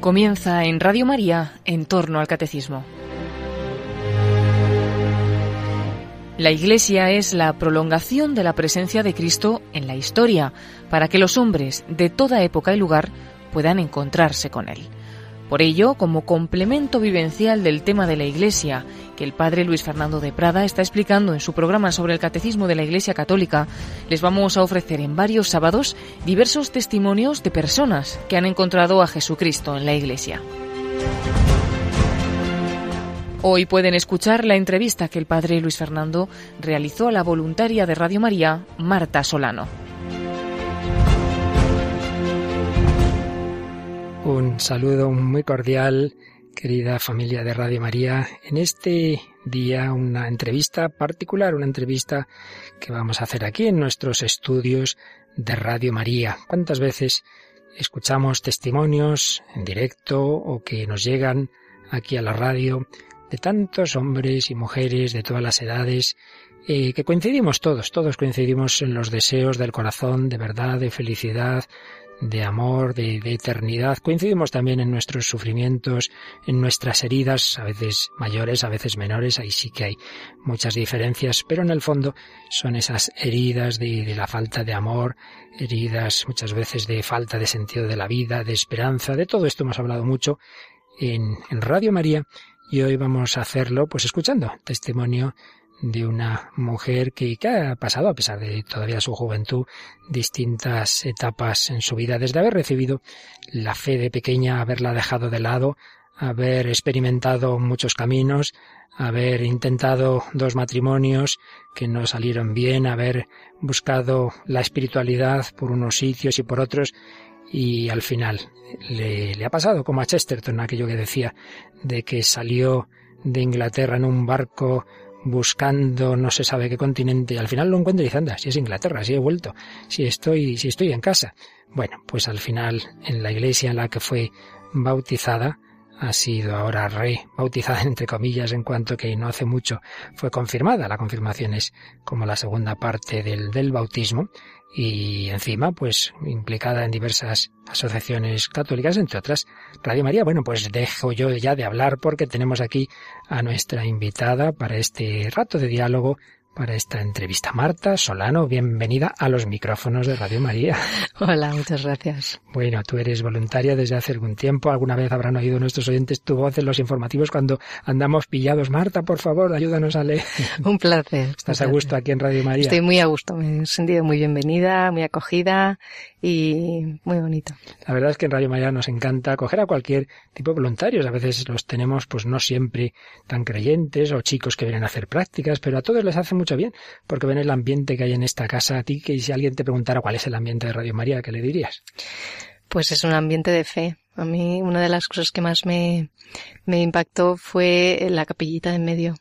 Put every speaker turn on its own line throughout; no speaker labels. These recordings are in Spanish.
Comienza en Radio María en torno al catecismo. La Iglesia es la prolongación de la presencia de Cristo en la historia, para que los hombres de toda época y lugar puedan encontrarse con Él. Por ello, como complemento vivencial del tema de la Iglesia, que el padre Luis Fernando de Prada está explicando en su programa sobre el Catecismo de la Iglesia Católica, les vamos a ofrecer en varios sábados diversos testimonios de personas que han encontrado a Jesucristo en la Iglesia. Hoy pueden escuchar la entrevista que el padre Luis Fernando realizó a la voluntaria de Radio María, Marta Solano.
Un saludo muy cordial, querida familia de Radio María. En este día una entrevista particular, una entrevista que vamos a hacer aquí en nuestros estudios de Radio María. ¿Cuántas veces escuchamos testimonios en directo o que nos llegan aquí a la radio de tantos hombres y mujeres de todas las edades, eh, que coincidimos todos, todos coincidimos en los deseos del corazón, de verdad, de felicidad, de amor, de, de, eternidad. Coincidimos también en nuestros sufrimientos, en nuestras heridas, a veces mayores, a veces menores, ahí sí que hay muchas diferencias, pero en el fondo son esas heridas de, de la falta de amor, heridas muchas veces de falta de sentido de la vida, de esperanza, de todo esto hemos hablado mucho en, en Radio María y hoy vamos a hacerlo pues escuchando testimonio de una mujer que, ha pasado, a pesar de todavía su juventud, distintas etapas en su vida, desde haber recibido la fe de pequeña, haberla dejado de lado, haber experimentado muchos caminos, haber intentado dos matrimonios que no salieron bien, haber buscado la espiritualidad por unos sitios y por otros, y al final le ha pasado como a Chesterton, aquello que decía, de que salió de Inglaterra en un barco buscando no se sabe qué continente al final lo encuentra y dice, anda, si es Inglaterra, si he vuelto, si estoy, si estoy en casa. Bueno, pues al final en la iglesia en la que fue bautizada, ha sido ahora rebautizada entre comillas en cuanto que no hace mucho fue confirmada. La confirmación es como la segunda parte del, del bautismo y encima pues implicada en diversas asociaciones católicas, entre otras Radio María. Bueno, pues dejo yo ya de hablar porque tenemos aquí a nuestra invitada para este rato de diálogo para esta entrevista. Marta Solano, bienvenida a los micrófonos de Radio María.
Hola, muchas gracias.
Bueno, tú eres voluntaria desde hace algún tiempo. Alguna vez habrán oído nuestros oyentes tu voz en los informativos cuando andamos pillados. Marta, por favor, ayúdanos a leer.
Un placer.
¿Estás
placer.
a gusto aquí en Radio María?
Estoy muy a gusto. Me he sentido muy bienvenida, muy acogida y muy bonito.
La verdad es que en Radio María nos encanta acoger a cualquier tipo de voluntarios. A veces los tenemos, pues no siempre tan creyentes o chicos que vienen a hacer prácticas, pero a todos les hace mucho bien porque ven el ambiente que hay en esta casa. A ti, que si alguien te preguntara cuál es el ambiente de Radio María, ¿qué le dirías?
Pues es un ambiente de fe. A mí una de las cosas que más me, me impactó fue la capillita de en medio.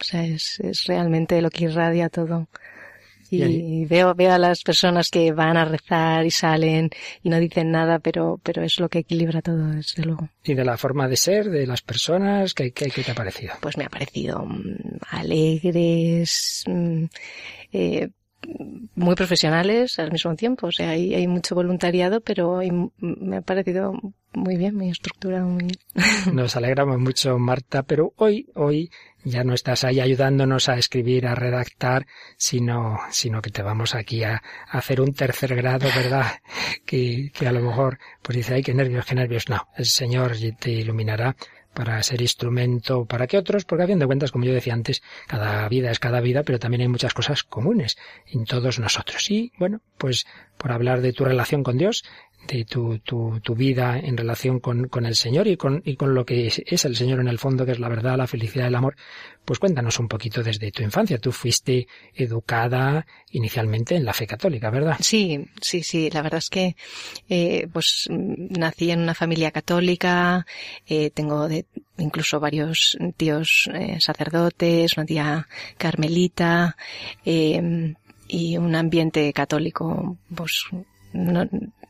O sea, es, es realmente lo que irradia todo. Y veo, veo a las personas que van a rezar y salen y no dicen nada, pero, pero es lo que equilibra todo, desde luego.
¿Y de la forma de ser de las personas? ¿Qué, qué, qué te ha parecido?
Pues me ha parecido mmm, alegres, mmm, eh, muy profesionales al mismo tiempo. O sea, hay, hay mucho voluntariado, pero me ha parecido muy bien, muy estructurado, muy.
Nos alegramos mucho, Marta, pero hoy, hoy ya no estás ahí ayudándonos a escribir, a redactar, sino, sino que te vamos aquí a, a hacer un tercer grado, ¿verdad? Que, que a lo mejor, pues dice, ay, qué nervios, qué nervios. No, el Señor te iluminará para ser instrumento para que otros, porque a fin de cuentas, como yo decía antes, cada vida es cada vida, pero también hay muchas cosas comunes en todos nosotros. Y bueno, pues por hablar de tu relación con Dios, de tu, tu, tu vida en relación con, con el Señor y con, y con lo que es, el Señor en el fondo, que es la verdad, la felicidad, el amor, pues cuéntanos un poquito desde tu infancia. Tú fuiste educada inicialmente en la fe católica, ¿verdad?
Sí, sí, sí. La verdad es que, eh, pues, nací en una familia católica, eh, tengo de, incluso varios tíos eh, sacerdotes, una tía carmelita, eh, y un ambiente católico, pues, no,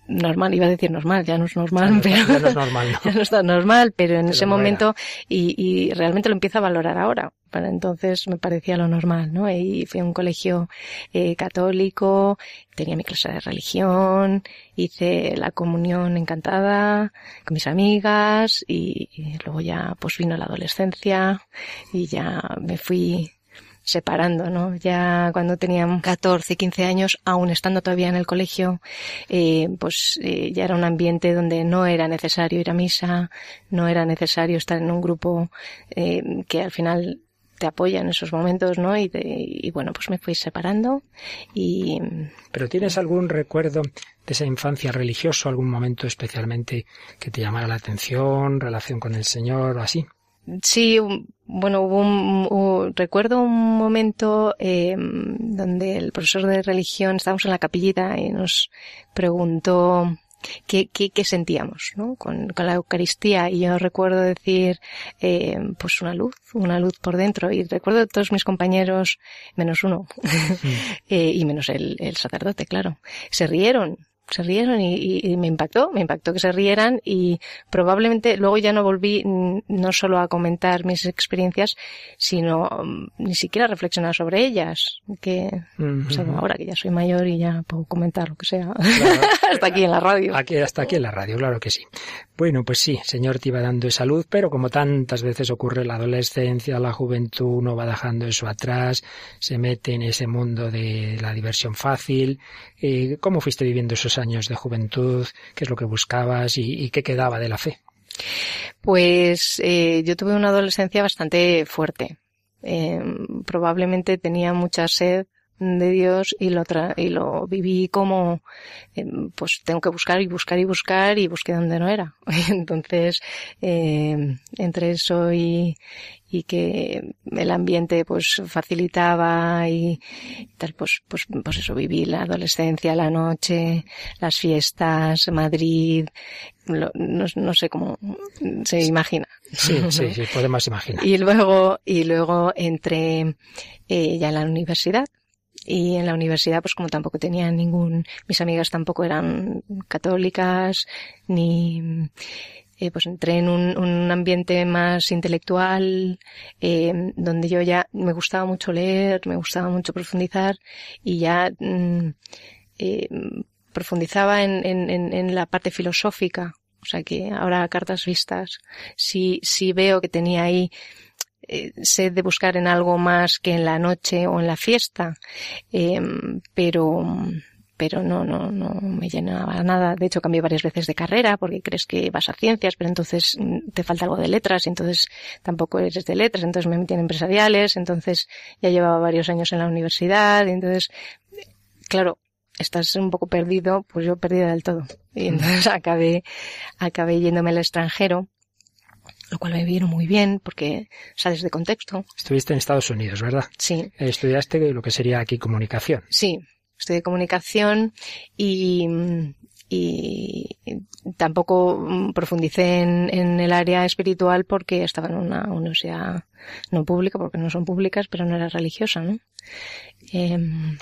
normal, iba a decir normal, ya no es normal,
ya no,
pero
ya no es normal, ¿no?
ya no está normal, pero en
Pero
ese
no
momento y, y, realmente lo empiezo a valorar ahora, para entonces me parecía lo normal, ¿no? Y fui a un colegio eh, católico, tenía mi clase de religión, hice la comunión encantada con mis amigas y, y luego ya pues vino la adolescencia y ya me fui separando, ¿no? Ya cuando tenía 14, 15 años, aún estando todavía en el colegio, eh, pues eh, ya era un ambiente donde no era necesario ir a misa, no era necesario estar en un grupo eh, que al final te apoya en esos momentos, ¿no? Y, de, y, bueno, pues me fui separando y...
¿Pero tienes algún recuerdo de esa infancia religiosa, algún momento especialmente que te llamara la atención, relación con el Señor o así?
Sí, bueno, hubo un, un, recuerdo un momento eh, donde el profesor de religión, estábamos en la capillita y nos preguntó qué, qué, qué sentíamos ¿no? con, con, la Eucaristía. Y yo recuerdo decir eh, pues una luz, una luz por dentro. Y recuerdo todos mis compañeros, menos uno. Eh, y menos el, el sacerdote, claro, se rieron se rieron y, y, me impactó, me impactó que se rieran y probablemente luego ya no volví no solo a comentar mis experiencias, sino um, ni siquiera a reflexionar sobre ellas, que uh -huh. o sea, ahora que ya soy mayor y ya puedo comentar lo que sea, claro. hasta aquí en la radio.
Aquí, hasta aquí en la radio, claro que sí. Bueno, pues sí, Señor te iba dando esa luz, pero como tantas veces ocurre la adolescencia, la juventud, uno va dejando eso atrás, se mete en ese mundo de la diversión fácil. Eh, ¿Cómo fuiste viviendo esos años de juventud? ¿Qué es lo que buscabas y, qué quedaba de la fe?
Pues eh, yo tuve una adolescencia bastante fuerte. Eh, probablemente tenía mucha sed de Dios y lo, tra y lo viví como, eh, pues tengo que buscar y buscar y buscar y busqué donde no era. Entonces, eh, entre eso y, y que el ambiente pues facilitaba y tal, pues, pues, pues eso, viví la adolescencia, la noche, las fiestas, Madrid, lo, no, no, sé cómo se imagina.
Sí, sí, sí, podemos imaginar.
Y luego, y luego entré eh, ya en la universidad y en la universidad pues como tampoco tenía ningún mis amigas tampoco eran católicas ni eh, pues entré en un, ambiente más intelectual eh, donde yo ya me gustaba mucho leer me gustaba mucho profundizar y ya mm, eh, profundizaba en, en, en, la parte filosófica. O sea que ahora cartas vistas sí sí veo que tenía ahí eh, sed de buscar en algo más que en la noche o en la fiesta, eh, pero pero no, no, no me llenaba nada. De hecho, cambié varias veces de carrera porque crees que vas a ciencias, pero entonces mm, te falta algo de letras y entonces tampoco eres de letras, entonces me metí en empresariales, entonces ya llevaba varios años en la universidad y entonces, claro, estás un poco perdido, pues yo perdida del todo. Y entonces acabé, acabé yéndome al extranjero lo cual me vino muy bien porque sales de contexto.
Estuviste en Estados Unidos, ¿verdad?
Sí.
Estudiaste lo que sería aquí comunicación.
Sí, estudié comunicación y, y tampoco profundicé en, en, el área espiritual porque estaba en una universidad no pública, porque no son públicas, pero no era religiosa, ¿no?
Eh,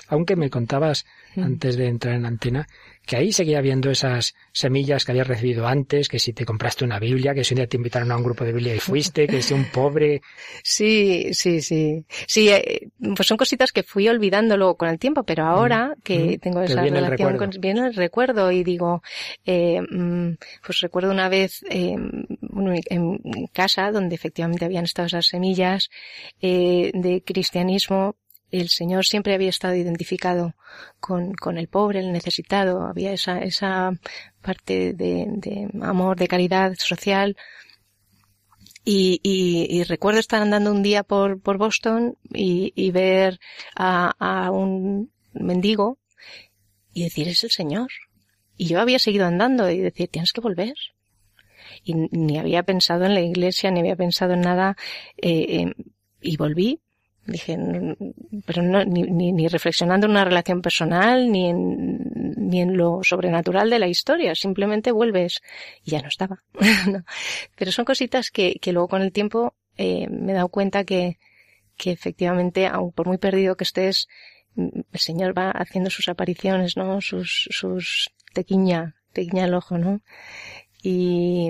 Aunque me contabas antes de entrar en antena que ahí seguía habiendo esas semillas que habías recibido antes, que si te compraste una Biblia, que si un día te invitaron a un grupo de Biblia y fuiste, que si un pobre.
Sí, sí, sí. Sí, eh, pues son cositas que fui olvidando luego con el tiempo, pero ahora mm, que mm, tengo esa relación con, viene el recuerdo y digo, eh, mm, pues recuerdo una vez eh, en casa donde efectivamente habían estado esas semillas eh, de cristianismo el Señor siempre había estado identificado con, con el pobre, el necesitado, había esa, esa parte de, de amor, de caridad social. Y, y, recuerdo estar andando un día por, por Boston y, y ver a, a un mendigo y decir, es el Señor. Y yo había seguido andando y decir, tienes que volver. Y ni había pensado en la iglesia, ni había pensado en nada. Eh, eh, y volví Dije, pero no, ni, ni, ni, reflexionando en una relación personal, ni en, ni en lo sobrenatural de la historia, simplemente vuelves y ya no estaba. no. Pero son cositas que, que luego con el tiempo eh, me he dado cuenta que, que efectivamente, aun por muy perdido que estés, el Señor va haciendo sus apariciones, ¿no? Sus, sus tequiña, tequiña el ojo, ¿no? Y,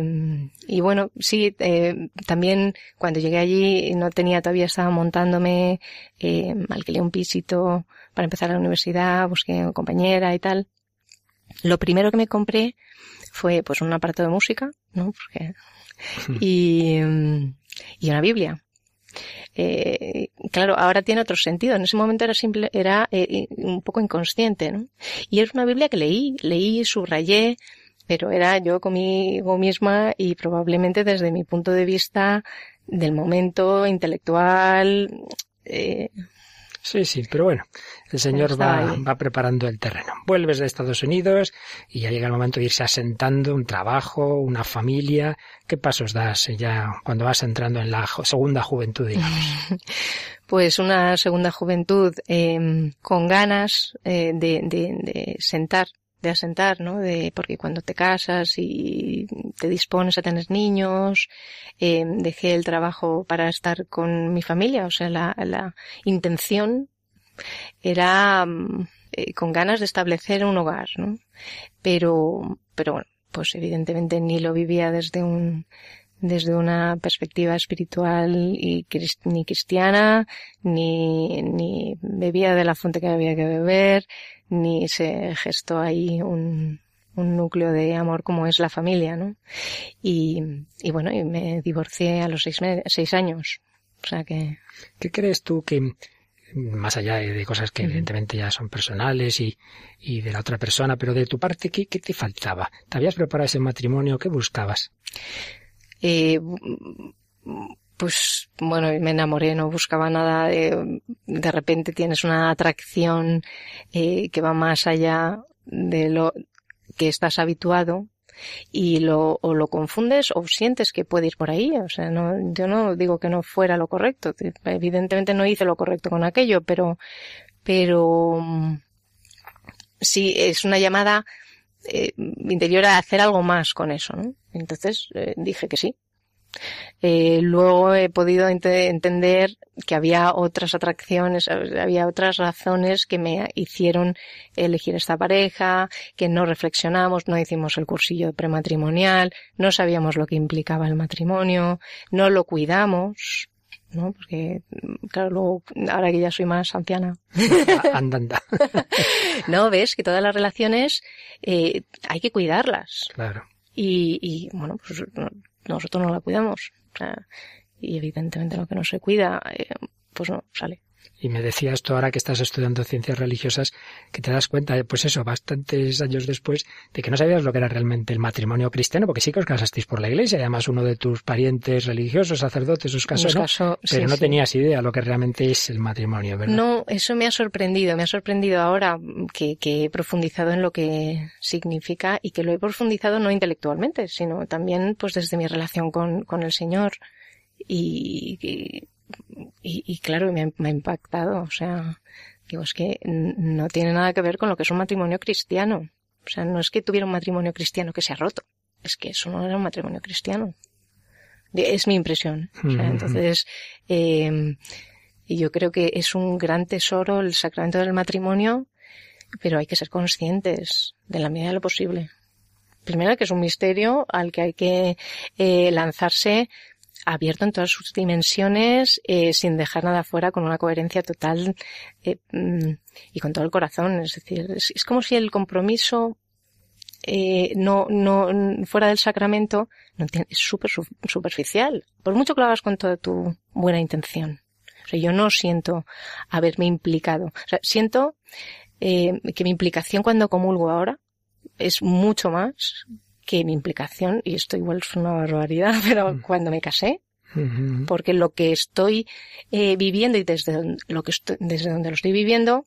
y bueno, sí, eh, también cuando llegué allí no tenía todavía, estaba montándome, eh, alquilé un pisito para empezar la universidad, busqué una compañera y tal. Lo primero que me compré fue pues un aparato de música, ¿no? Porque, y, y una Biblia. Eh, claro, ahora tiene otro sentido. En ese momento era simple, era eh, un poco inconsciente, ¿no? Y es una Biblia que leí, leí, subrayé, pero era yo conmigo misma y probablemente desde mi punto de vista del momento intelectual, eh,
Sí, sí, pero bueno, el Señor va, va, preparando el terreno. Vuelves de Estados Unidos y ya llega el momento de irse asentando un trabajo, una familia. ¿Qué pasos das ya cuando vas entrando en la segunda juventud, digamos?
Pues una segunda juventud eh, con ganas eh, de, de, de sentar de asentar, ¿no? De, porque cuando te casas y te dispones a tener niños, eh, dejé el trabajo para estar con mi familia, o sea, la, la intención era eh, con ganas de establecer un hogar, ¿no? Pero, pero bueno, pues evidentemente ni lo vivía desde un, desde una perspectiva espiritual y ni cristiana, ni, ni bebía de la fuente que había que beber, ni se gestó ahí un, un núcleo de amor como es la familia, ¿no? Y, y bueno, y me divorcié a los seis, seis años. O sea que...
¿Qué crees tú que, más allá de, cosas que evidentemente ya son personales y, y, de la otra persona, pero de tu parte, ¿qué, ¿qué, te faltaba? ¿Te habías preparado ese matrimonio? ¿Qué buscabas?
Eh, pues bueno, me enamoré, no buscaba nada. De, de repente tienes una atracción eh, que va más allá de lo que estás habituado y lo, o lo confundes o sientes que puede ir por ahí. O sea, no, yo no digo que no fuera lo correcto. Evidentemente no hice lo correcto con aquello, pero, pero sí es una llamada eh, interior a hacer algo más con eso, ¿no? Entonces eh, dije que sí. Eh, luego he podido ent entender que había otras atracciones, había otras razones que me hicieron elegir esta pareja, que no reflexionamos, no hicimos el cursillo prematrimonial, no sabíamos lo que implicaba el matrimonio, no lo cuidamos, ¿no? Porque, claro, luego, ahora que ya soy más anciana.
anda, anda.
no, ves que todas las relaciones eh, hay que cuidarlas.
Claro.
Y, y bueno, pues nosotros no la cuidamos. O sea, y evidentemente lo que no se cuida, eh, pues no sale.
Y me decías tú ahora que estás estudiando ciencias religiosas que te das cuenta, pues eso, bastantes años después, de que no sabías lo que era realmente el matrimonio cristiano, porque sí que os casasteis por la iglesia, además uno de tus parientes religiosos, sacerdotes, os casó, ¿no? pero no tenías idea lo que realmente es el matrimonio, ¿verdad?
No, eso me ha sorprendido, me ha sorprendido ahora que, que he profundizado en lo que significa y que lo he profundizado no intelectualmente, sino también pues desde mi relación con, con el Señor. y, y y, y claro, me ha, me ha, impactado. O sea, digo, es que no tiene nada que ver con lo que es un matrimonio cristiano. O sea, no es que tuviera un matrimonio cristiano que se ha roto. Es que eso no era un matrimonio cristiano. Es mi impresión. O sea, entonces, eh, yo creo que es un gran tesoro el sacramento del matrimonio, pero hay que ser conscientes de la medida de lo posible. Primero que es un misterio al que hay que eh, lanzarse abierto en todas sus dimensiones, eh, sin dejar nada fuera, con una coherencia total eh, mm, y con todo el corazón. Es decir, es, es como si el compromiso eh, no, no, fuera del sacramento, no tiene, es súper superficial. Por mucho que lo hagas con toda tu buena intención. O sea, yo no siento haberme implicado. O sea, siento eh, que mi implicación cuando comulgo ahora es mucho más que mi implicación, y esto igual es una barbaridad, pero mm. cuando me casé, porque lo que estoy eh, viviendo y desde lo que estoy, desde donde lo estoy viviendo,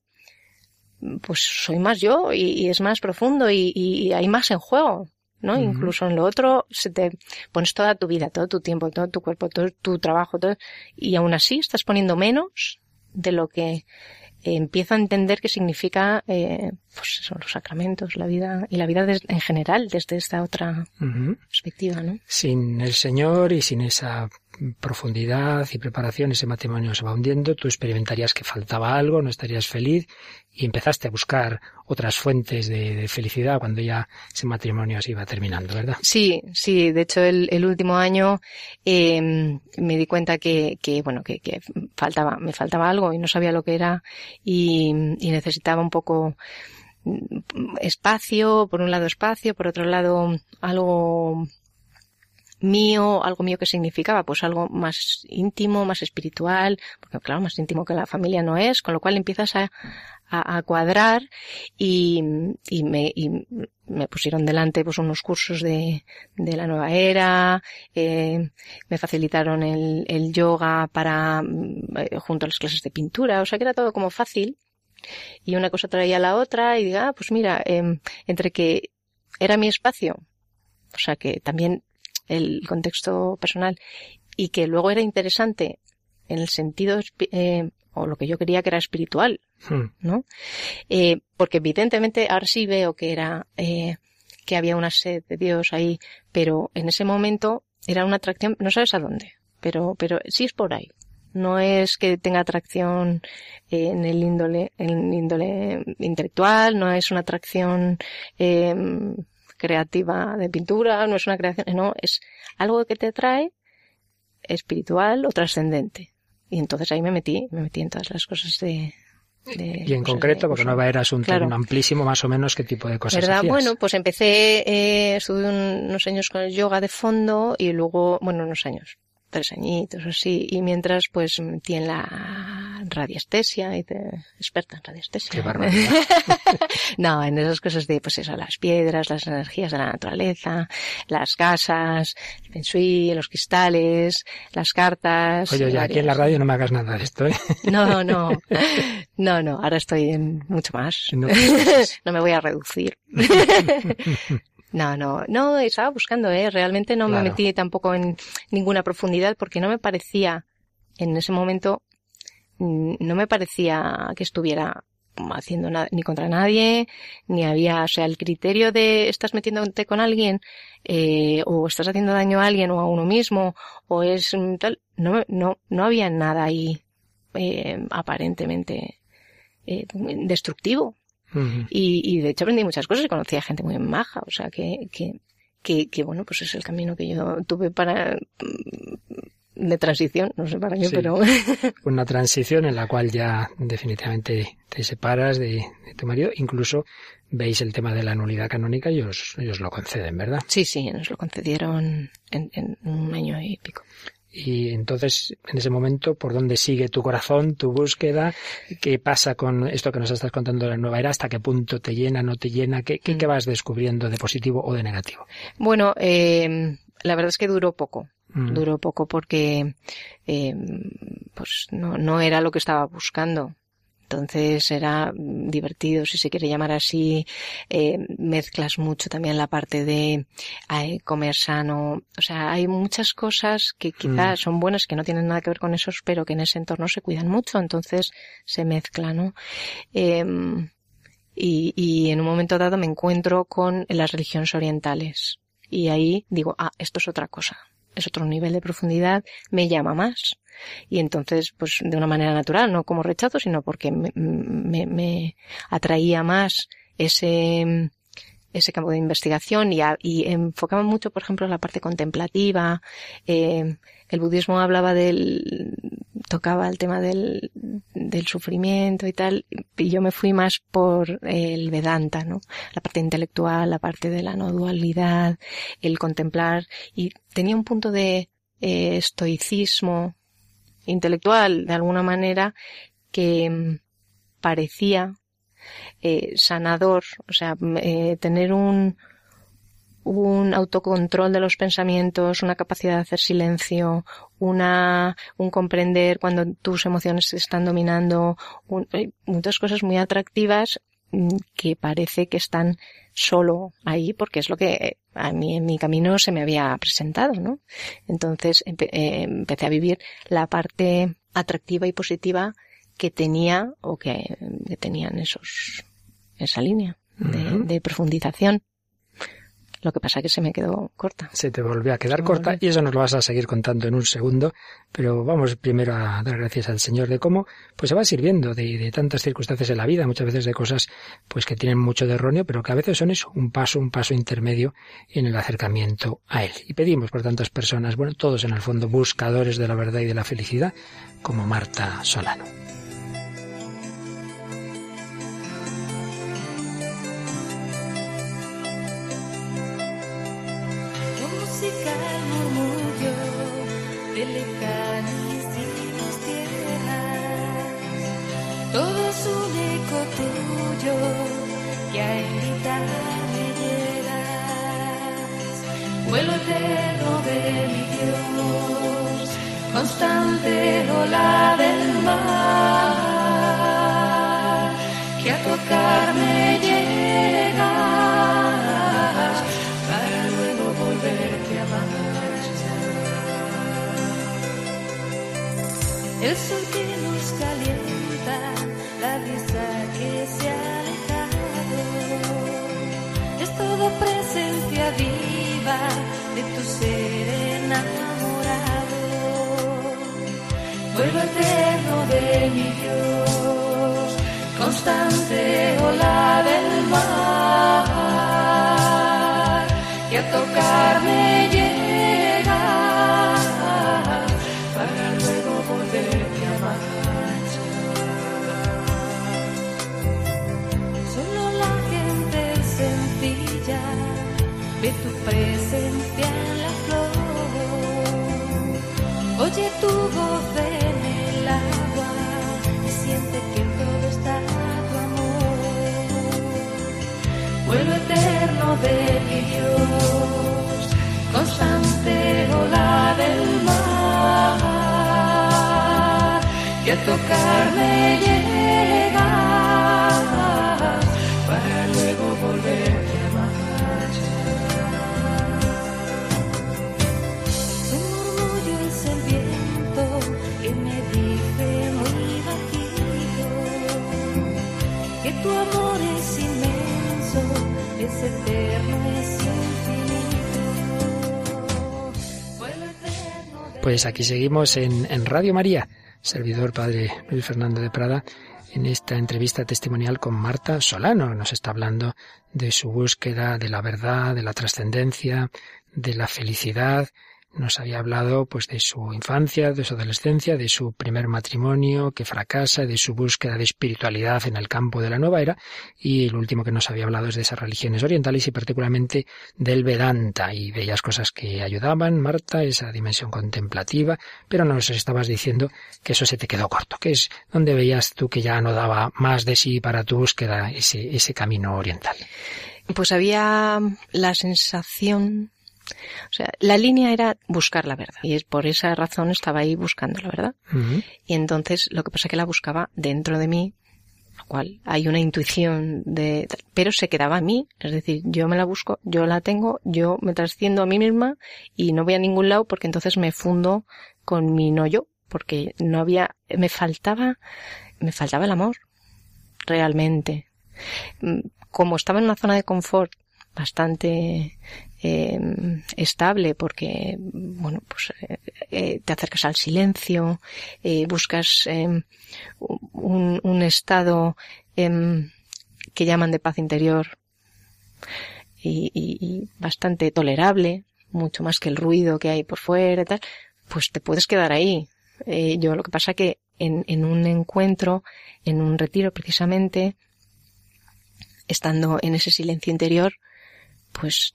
pues soy más yo y, y es más profundo y, y, hay más en juego, ¿no? Incluso en lo otro se te pones toda tu vida, todo tu tiempo, todo tu cuerpo, todo tu trabajo, todo, y aún así estás poniendo menos de lo que empiezo a entender qué significa eh, pues eso, los sacramentos, la vida y la vida en general desde esta otra uh -huh. perspectiva, ¿no?
Sin el Señor y sin esa profundidad y preparación, ese matrimonio se va hundiendo, tú experimentarías que faltaba algo, no estarías feliz y empezaste a buscar otras fuentes de, felicidad cuando ya ese matrimonio se iba terminando, ¿verdad?
Sí, sí. De hecho, el, último año em, me di cuenta que, que bueno, que, que, faltaba, me faltaba algo y no sabía lo que era y, y necesitaba un poco mm, espacio, por un lado espacio, por otro lado algo mío, algo mío que significaba, pues algo más íntimo, más espiritual, porque claro, más íntimo que la familia no es, con lo cual empiezas a, a, cuadrar y, y, me, y me pusieron delante pues unos cursos de, de la nueva era, eh, me facilitaron el, el yoga para, eh, junto a las clases de pintura, o sea que era todo como fácil. Y una cosa traía a la otra y diga, ah, pues mira, eh, entre que era mi espacio, o sea que también el contexto personal y que luego era interesante en el sentido eh, o lo que yo quería que era espiritual, hmm. ¿no? Eh, porque evidentemente ahora sí veo que era eh, que había una sed de Dios ahí, pero en ese momento era una atracción, no sabes a dónde, pero pero sí es por ahí. No es que tenga atracción en el índole, en el índole intelectual, no es una atracción eh, creativa de pintura, no es una creación, no, es algo que te atrae espiritual o trascendente. Y entonces ahí me metí, me metí en todas las cosas de,
y en concreto, porque Nueva Era es un tema amplísimo, más o menos, ¿qué tipo de cosas
¿verdad? Bueno, pues empecé, eh, estuve unos años con el yoga de fondo y luego, bueno, unos años, tres añitos así, y mientras pues en la radiestesia y te experta en radiestesia.
Qué barbaridad.
no, en esas cosas de pues eso, las piedras, las energías de la naturaleza, las casas, el feng los cristales, las cartas.
Oye, ya aquí en la radio no me hagas nada de esto, ¿eh?
no, no, no, no, ahora estoy en mucho más. No, no me voy a reducir. No, no, no, estaba buscando, ¿eh? Realmente no me metí tampoco en ninguna profundidad porque no me parecía, en ese momento, mm, no me parecía que estuviera haciendo nada, ni contra nadie, ni había, o sea, el criterio de estás metiéndote con alguien, eh, o estás haciendo daño a alguien o a uno mismo, o es tal, no, no, no había nada ahí, eh, aparentemente, eh, destructivo y, y, de hecho aprendí muchas cosas y conocí a gente muy maja, o sea que, que, que, que, bueno, pues es el camino que yo tuve para mm, de transición, no sé para qué, pero...
Una transición en la cual ya definitivamente te separas de, de, tu marido, incluso veis el tema de la nulidad canónica y os, ellos lo conceden, ¿verdad?
Sí, sí, nos lo concedieron en, en un año y pico.
Y entonces, en ese momento, ¿por dónde sigue tu corazón, tu búsqueda? ¿Qué pasa con esto que nos estás contando de la nueva era? ¿Hasta qué punto te llena, no te llena? ¿Qué, qué, mm. vas descubriendo de positivo o de negativo?
Bueno, eh, la verdad es que duró poco. Mm. Duró poco porque eh, pues no, no era lo que estaba buscando. Entonces era divertido, si se quiere llamar así. Eh, mezclas mucho también la parte de comer sano. O sea, hay muchas cosas que quizás mm. son buenas, que no tienen nada que ver con esos, pero que en ese entorno se cuidan mucho. Entonces se mezcla, ¿no? Em, y, y en un momento dado me encuentro con las religiones orientales. Y ahí digo, ah, esto es otra cosa. Es otro nivel de profundidad, me llama más y entonces, pues de una manera natural, no como rechazo, sino porque me, me, atraía más ese, ese campo de investigación y, y, enfocaba mucho, por ejemplo, la parte contemplativa. Eh, el budismo hablaba del, tocaba el tema del, del sufrimiento y tal, y yo me fui más por el Vedanta, ¿no? La parte intelectual, la parte de la no dualidad, el contemplar, y tenía un punto de eh, estoicismo intelectual de alguna manera que mm, parecía eh, sanador, o sea, eh, tener un, un autocontrol de los pensamientos, una capacidad de hacer silencio, una, un comprender cuando tus emociones están dominando, muchas cosas muy atractivas mm, que parece que están solo ahí porque es lo que a mí en mi camino se me había presentado, ¿no? Entonces eh, empecé a vivir la parte atractiva y positiva que tenía o que, tenían esos, esa línea de, profundización. Lo que pasa es que se me quedó corta.
Se te volvió a quedar corta y eso nos lo vas a seguir contando en un segundo, pero vamos primero a dar gracias al Señor de cómo pues se va sirviendo de, de tantas circunstancias en la vida, muchas veces de cosas pues que tienen mucho de erróneo, pero que a veces son eso, un paso, un paso intermedio en el acercamiento a Él. Y pedimos por tantas personas, bueno, todos en el fondo buscadores de la verdad y de la felicidad, como Marta Solano.
Vuelo eterno de mi Dios, constante ola del mar, que a tocarme llegas para luego volverte a marchar. El sol vuelo eterno de mi Dios, constante ola del mar, y a tocarme llega para luego volverte a marchar. Solo la gente sencilla ve tu presencia en la flor. Oye tu voz eterno de mi Dios, constante ola del mar, que a tocarme llega para luego volverte a Tu murmullo es el viento que me dice muy bajito que tu amor
Pues aquí seguimos en, en Radio María, servidor Padre Luis Fernando de Prada, en esta entrevista testimonial con Marta Solano. Nos está hablando de su búsqueda de la verdad, de la trascendencia, de la felicidad. Nos había hablado pues de su infancia, de su adolescencia, de su primer matrimonio que fracasa, de su búsqueda de espiritualidad en el campo de la nueva era y el último que nos había hablado es de esas religiones orientales y particularmente del Vedanta y bellas cosas que ayudaban, Marta, esa dimensión contemplativa, pero nos estabas diciendo que eso se te quedó corto, que es donde veías tú que ya no daba más de sí para tu búsqueda ese, ese camino oriental.
Pues había la sensación, o sea, la línea era buscar la verdad. Y es por esa razón estaba ahí buscando la verdad. Y entonces lo que pasa es que la buscaba dentro de mí, lo cual hay una intuición de, pero se quedaba a mí. Es decir, yo me la busco, yo la tengo, yo me trasciendo a mí misma y no voy a ningún lado porque entonces me fundo con mi no yo, porque no había, me faltaba, me faltaba el amor, realmente. Mm, Como estaba en una zona de confort bastante eh, estable porque bueno pues eh, eh, te acercas al silencio buscas eh, un, estado em, que llaman de paz interior y, bastante tolerable mucho más que el ruido que hay por fuera y tal pues te puedes quedar ahí. Yo lo que pasa que en un encuentro en un retiro precisamente estando en ese silencio interior pues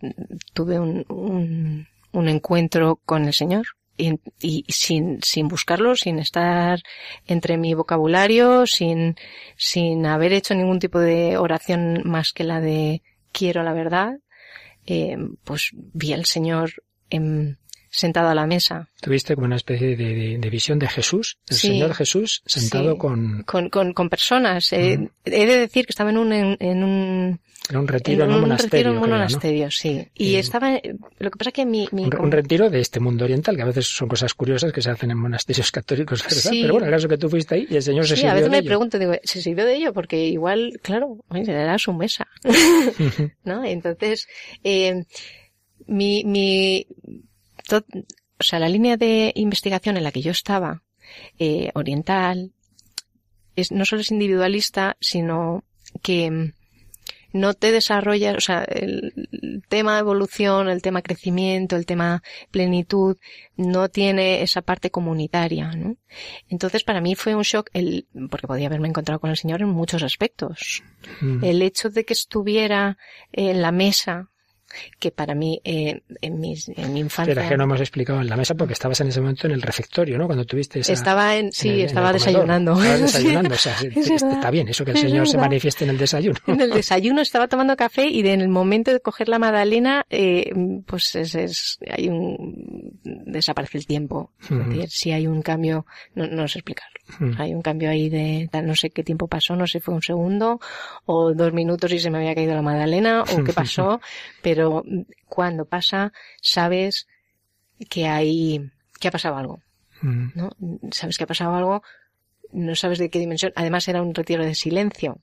tuve un, un, encuentro con el Señor y, sin, sin buscarlo, sin estar entre mi vocabulario, sin, sin haber hecho ningún tipo de oración más que la de quiero la verdad, eh, pues vi al Señor em, sentado a la mesa.
Tuviste como una especie de, de- de visión de Jesús, el
Sí.
Señor Jesús sentado
Sí.
con
Con, con, con personas. Eh, He de decir que estaba en un, en, en un,
en un retiro en,
en
un
un
monasterio.
retiro en un
creo, ¿no?
monasterio, sí. Y
Eh,
estaba, lo que pasa que mi, mi
Un, un retiro de este mundo oriental, que a veces son cosas curiosas que se hacen en monasterios católicos, ¿verdad?
Sí.
Pero bueno, el caso que tú fuiste ahí y el Señor se
Sí,
sirvió
a veces
de
me
ello.
pregunto, digo, ¿se sirvió de ello? Porque igual, claro, era su mesa, ¿no? Entonces, eh, mi, mi, to- o sea, la línea de investigación en la que yo estaba, eh, oriental, es, no solo es individualista, sino que mm, no te desarrollas, o sea, el, el tema evolución, el tema crecimiento, el tema plenitud, no tiene esa parte comunitaria, ¿no? Entonces para mí fue un shock el, porque podía haberme encontrado con el Señor en muchos aspectos.
Mm.
El hecho de que estuviera en la mesa, que para mí, eh, en, mis, en mi infancia,
Espera, que no hemos explicado en la mesa porque estabas en ese momento en el refectorio, ¿no? Cuando tuviste esa...
estaba en,
en
sí,
el-
estaba desayunando.
Estabas
Sí.
desayunando, o sea, sí,
Es
está bien eso que el
Es
Señor se manifieste en el desayuno.
En el desayuno estaba tomando café y en el momento de coger la magdalena, eh, pues es, es- hay un, desaparece el tiempo. Es
Ujú.
decir, si hay un cambio, no, no sé explicarlo. Hay un cambio ahí de, no sé qué tiempo pasó, no sé si fue un segundo o dos minutos y se me había caído la magdalena o qué pasó, pero mm, cuando pasa, sabes que hay, que ha pasado algo.
Mm.
¿no? Sabes que ha pasado algo, no sabes de qué dimensión. Además era un retiro de silencio.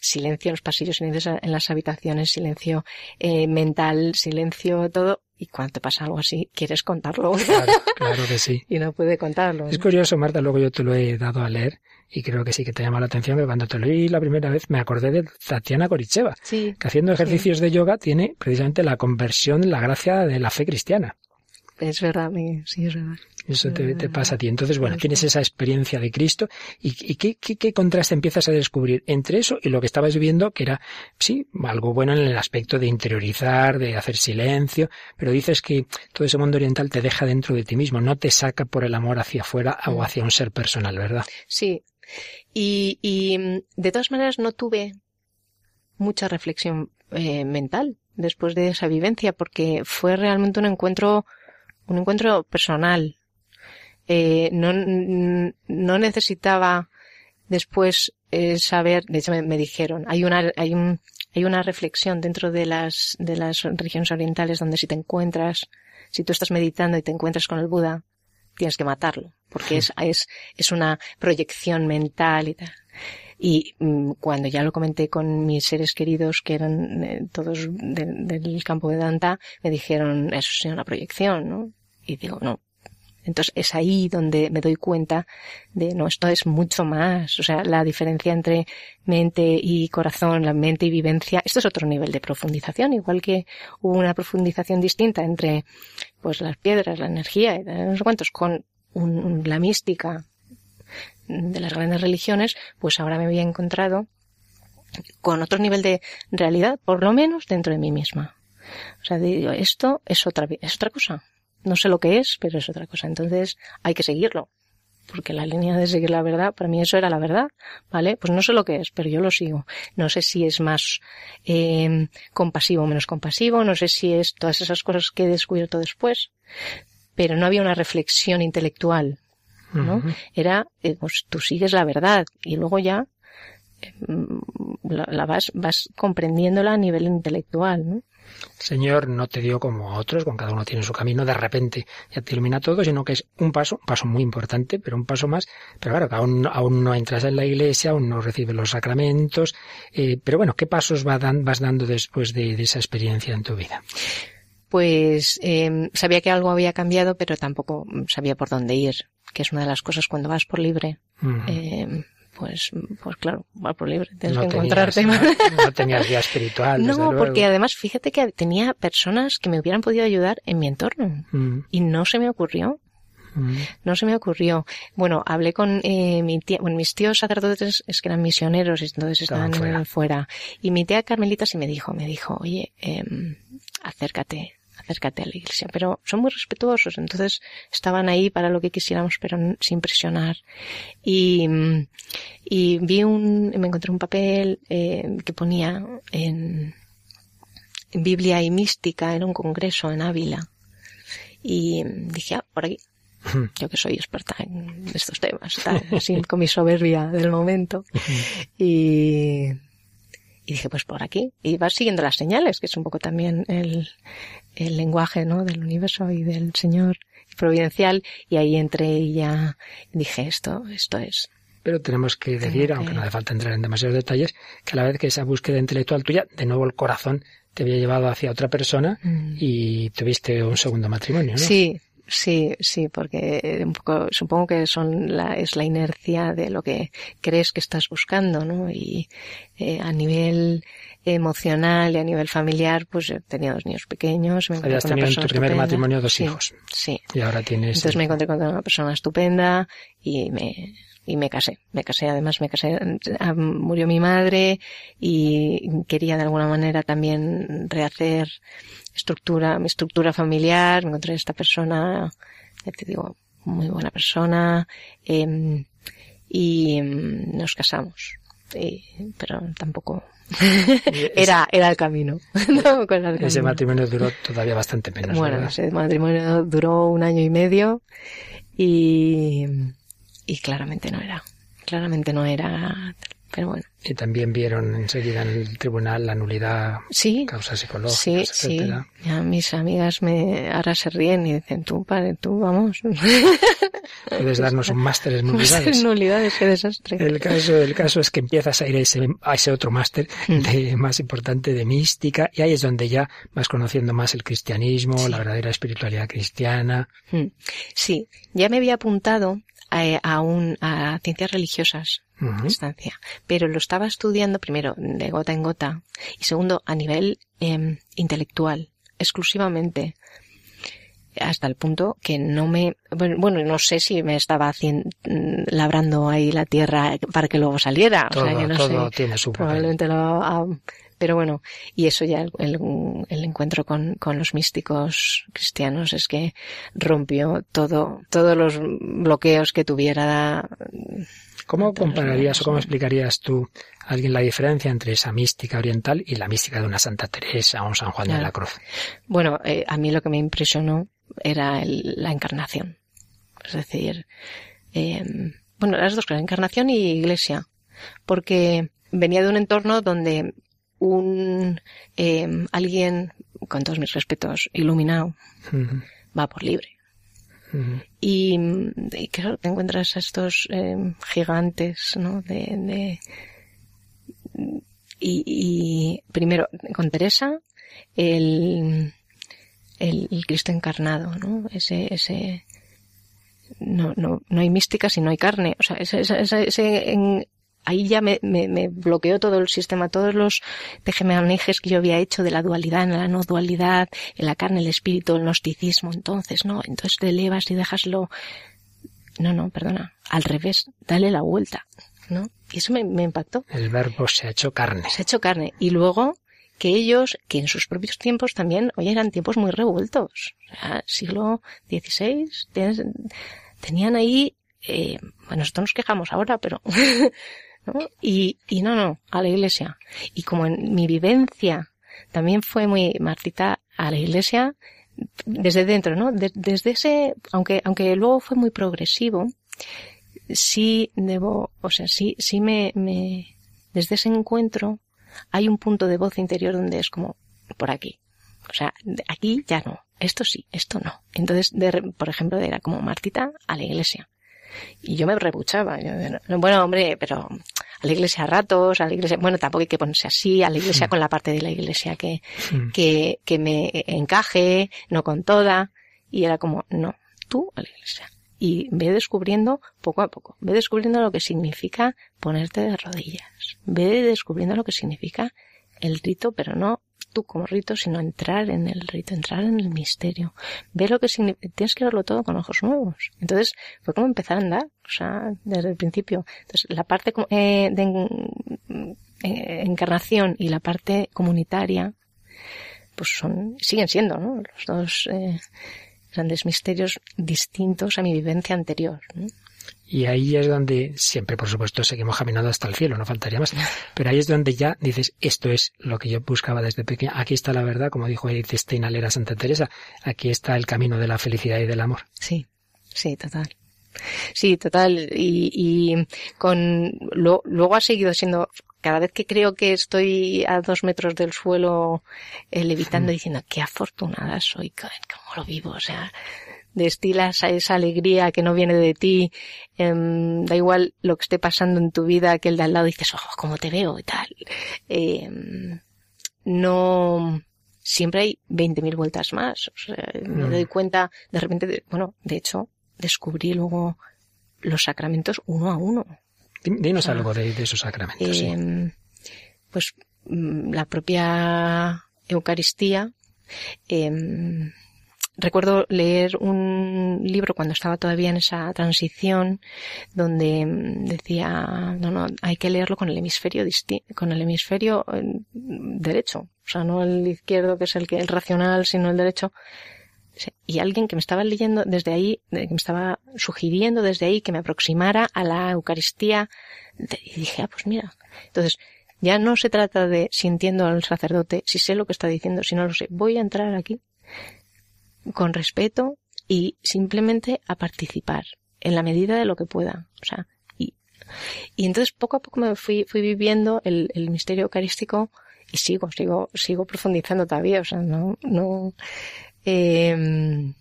Silencio en los pasillos, silencio en las habitaciones, silencio eh, mental, silencio todo. Y cuando te pasa algo así, quieres contarlo.
Claro, claro que sí.
y no puede contarlo.
Es
¿no?
curioso, Marta, luego yo te lo he dado a leer y creo que sí que te llama la atención que cuando te lo leí la primera vez me acordé de Tatiana Goricheva,
Sí,
que haciendo ejercicios de yoga tiene precisamente la conversión, la gracia de la fe cristiana.
es verdad, sí, es verdad.
Eso te, te pasa a ti. Entonces, bueno,
Eso.
tienes esa experiencia de Cristo y, y ¿qué, qué, qué contraste empiezas a descubrir entre eso y lo que estabas viviendo, que era, sí, algo bueno en el aspecto de interiorizar, de hacer silencio, pero dices que todo ese mundo oriental te deja dentro de ti mismo, no te saca por el amor hacia afuera o
Mm.
hacia un ser personal, ¿verdad?
Sí. Y, y mm, de todas maneras no tuve mucha reflexión eh, mental después de esa vivencia porque fue realmente un encuentro, un encuentro personal. Eh, no, n- no necesitaba después eh, saber, de hecho me, dijeron, hay una, hay hay una reflexión dentro de las, de las religiones orientales donde si te encuentras, si tú estás meditando y te encuentras con el Buda, tienes que matarlo, porque es, es, es una proyección mental y tal. Y mm, cuando ya lo comenté con mis seres queridos, que eran eh, todos del- del campo de Danta, me dijeron, eso es una proyección, ¿no? Y digo, no. Entonces es ahí donde me doy cuenta de, no, esto es mucho más. O sea, la diferencia entre mente y corazón, la mente y vivencia, esto es otro nivel de profundización, igual que hubo una profundización distinta entre, pues, las piedras, la energía no sé cuántos, con un- la mística de las grandes religiones, pues ahora me había encontrado con otro nivel de realidad, por lo menos dentro de mí misma. O sea, digo, esto es otra, es otra cosa. No sé lo que es, pero es otra cosa. Entonces hay que seguirlo. Porque la línea de seguir la verdad, para mí eso era la verdad, ¿vale? Pues no sé lo que es, pero yo lo sigo. No sé si es más eh, compasivo o menos compasivo, no sé si es todas esas cosas que he descubierto después, pero no había una reflexión intelectual, ¿no? Era, eh, pues tú sigues la verdad y luego ya la, la vas, vas comprendiéndola a nivel intelectual, ¿no?
Señor no te dio como a otros, con cada uno tiene su camino, de repente ya te ilumina todo, sino que es un paso, un paso muy importante, pero un paso más. Pero claro, que aún, aún no entras en la iglesia, aún no recibes los sacramentos. eh, pero bueno, ¿qué pasos va dan- vas dando después de, de esa experiencia en tu vida?
Pues eh, sabía que algo había cambiado, pero tampoco sabía por dónde ir, que es una de las cosas cuando vas por libre.
Mm.
Eh, pues, pues claro, vas por libre, tienes
no,
que
tenías,
encontrarte.
no, no tenías guía espiritual. desde
No,
luego.
porque además fíjate que tenía personas que me hubieran podido ayudar en mi entorno
Mm,
y no se me ocurrió.
mm,
No se me ocurrió. Bueno, hablé con eh, mi tía, bueno, mis tíos sacerdotes es que eran misioneros y entonces
Estaban
estaban
fuera.
fuera. Y mi tía Carmelita sí me dijo, me dijo, oye, em, acércate, acércate a la iglesia. Pero son muy respetuosos, entonces estaban ahí para lo que quisiéramos, pero sin presionar. Y, y vi un, me encontré un papel eh, que ponía en, en Biblia y mística, era un congreso en Ávila. Y dije, ah, por aquí. Yo que soy experta en estos temas, tal, así con mi soberbia del momento. Y, y dije, pues por aquí. Y vas siguiendo las señales, que es un poco también el, el lenguaje, ¿no? Del universo y del Señor providencial. Y ahí entré y ya dije, esto, esto es.
Pero tenemos que decir, aunque no hace falta entrar en demasiados detalles, que a la vez que esa búsqueda intelectual tuya, de nuevo el corazón te había llevado hacia otra persona
Mm.
y tuviste un segundo matrimonio, ¿no?
Sí, sí, sí, porque un poco, supongo que son la, es la inercia de lo que crees que estás buscando, ¿no? Y eh, a nivel emocional y a nivel familiar, pues yo tenía dos niños pequeños. Me encontré
Habías
con una
tenido en tu primer
estupenda.
matrimonio dos
Sí,
hijos.
Sí.
Y ahora tienes...
Entonces me encontré con una persona estupenda y me, y me casé. Me casé, además me casé, ah, murió mi madre y quería de alguna manera también rehacer estructura, mi estructura familiar. Me encontré esta persona, ya te digo, muy buena persona, em, y em, nos casamos. Y- pero tampoco era, era el camino. El
Ese
camino.
matrimonio duró todavía bastante menos,
Bueno,
¿verdad?
ese matrimonio duró un año y medio y, y claramente no era. Claramente no era. Pero bueno.
Y también vieron enseguida en el tribunal la nulidad,
Sí.
causas psicológicas,
Sí, sí.
etcétera.
Ya mis amigas me ahora se ríen y dicen, tú, padre, tú, vamos.
Puedes darnos un máster en nulidades.
Nulidades, qué desastre.
El caso, el caso es que empiezas a ir a ese, a ese otro máster
Mm.
de, más importante de mística y ahí es donde ya vas conociendo más el cristianismo,
Sí.
la verdadera espiritualidad cristiana.
Mm. Sí, ya me había apuntado a, a un, a ciencias religiosas
Ujú.
distancia. Pero lo estaba estudiando primero de gota en gota y segundo a nivel em, intelectual, exclusivamente. Hasta el punto que no me, bueno, no sé si me estaba haciendo, labrando ahí la tierra para que luego saliera. o sea
Todo,
que no
todo
sé.
tiene su papel.
Probablemente lo, pero bueno, y eso ya el, el- el encuentro con, con los místicos cristianos es que rompió todo, todos los bloqueos que tuviera
¿Cómo
Todos
compararías o cómo explicarías tú a alguien la diferencia entre esa mística oriental y la mística de una Santa Teresa o un San Juan de la Cruz?
Bueno, eh, a mí lo que me impresionó era el- la encarnación. Es decir, eh, bueno, las dos cosas, encarnación y iglesia. Porque venía de un entorno donde un eh, alguien, con todos mis respetos, iluminado, va por libre. Y, y claro, te encuentras a estos eh, gigantes, ¿no? De, de- y, y primero con Teresa, el, el, el Cristo encarnado, ¿no? Ese, ese, no, no, no hay mística si no hay carne. O sea, ese, ese- ese- en- ahí ya me, me, me bloqueó todo el sistema, todos los tejemanejes que yo había hecho de la dualidad, en la no dualidad, en la carne, el espíritu, el gnosticismo. Entonces, no, entonces te elevas y déjaslo. No, no, perdona. Al revés, dale la vuelta, ¿no? Y eso me, me impactó
El verbo se ha hecho carne.
se ha hecho carne. Y luego que ellos, que en sus propios tiempos también, oye, eran tiempos muy revueltos. O sea, siglo XVI, tenían ahí, eh, bueno, nosotros nos quejamos ahora, pero, Y, no, no, a la iglesia. Y como en mi vivencia también fue muy Martita a la iglesia, desde dentro, ¿no? De- desde ese, aunque, aunque luego fue muy progresivo, sí debo, o sea, sí, sí me, me, desde ese encuentro hay un punto de voz interior donde es como, por aquí. O sea, aquí ya no. Esto sí, esto no. Entonces, de por ejemplo, era como Martita a la iglesia. Y yo me rebuchaba. Yo, no, bueno, hombre, pero a la iglesia a ratos, a la iglesia, bueno, tampoco hay que ponerse así, a la iglesia con la parte de la iglesia que,
Mm.
que, que me encaje, no con toda. Y era como, no, tú a la iglesia. Y ve descubriendo poco a poco, ve descubriendo lo que significa ponerte de rodillas, ve descubriendo lo que significa el rito, pero no tú como rito, sino entrar en el rito, entrar en el misterio. Ve lo que significa, tienes que verlo todo con ojos nuevos. Entonces fue como empezar a andar, o sea, desde el principio. Entonces la parte eh, de en- encarnación y la parte comunitaria, pues son, siguen siendo, ¿no? Los dos eh, grandes misterios distintos a mi vivencia anterior.
Y ahí es donde, siempre por supuesto seguimos caminando hasta el cielo, no faltaría más, pero ahí es donde ya dices, esto es lo que yo buscaba desde pequeña, aquí está la verdad, como dijo Edith Stein Santa Teresa, aquí está el camino de la felicidad y del amor.
Sí, sí, total. Sí, total. Y, y con lo, luego ha seguido siendo cada vez que creo que estoy a dos metros del suelo eh, levitando diciendo qué afortunada soy, cómo lo vivo, o sea, destilas esa alegría que no viene de ti, em, da igual lo que esté pasando en tu vida, que el de al lado dices, oh, cómo te veo y tal. Em, no, siempre hay 20.000 vueltas más. O sea, me
Mm.
doy cuenta, de repente, de- bueno, de hecho, descubrí luego los sacramentos uno a uno.
Dinos algo de, de esos sacramentos. sí.
Em, pues mm, la propia Eucaristía. Recuerdo leer un libro cuando estaba todavía en esa transición donde mm, decía no no hay que leerlo con el hemisferio con el hemisferio eh, derecho o sea no el izquierdo que es el que el racional sino el derecho y alguien que me estaba leyendo desde ahí, que me estaba sugiriendo desde ahí que me aproximara a la Eucaristía, y dije, ah, pues mira. Entonces, ya no se trata de si entiendo al sacerdote, si sé lo que está diciendo, si no lo sé, voy a entrar aquí con respeto y simplemente a participar en la medida de lo que pueda. O sea, y, y entonces poco a poco me fui, fui viviendo el, el misterio eucarístico y sigo, sigo, sigo profundizando todavía. O sea, no, no, eh,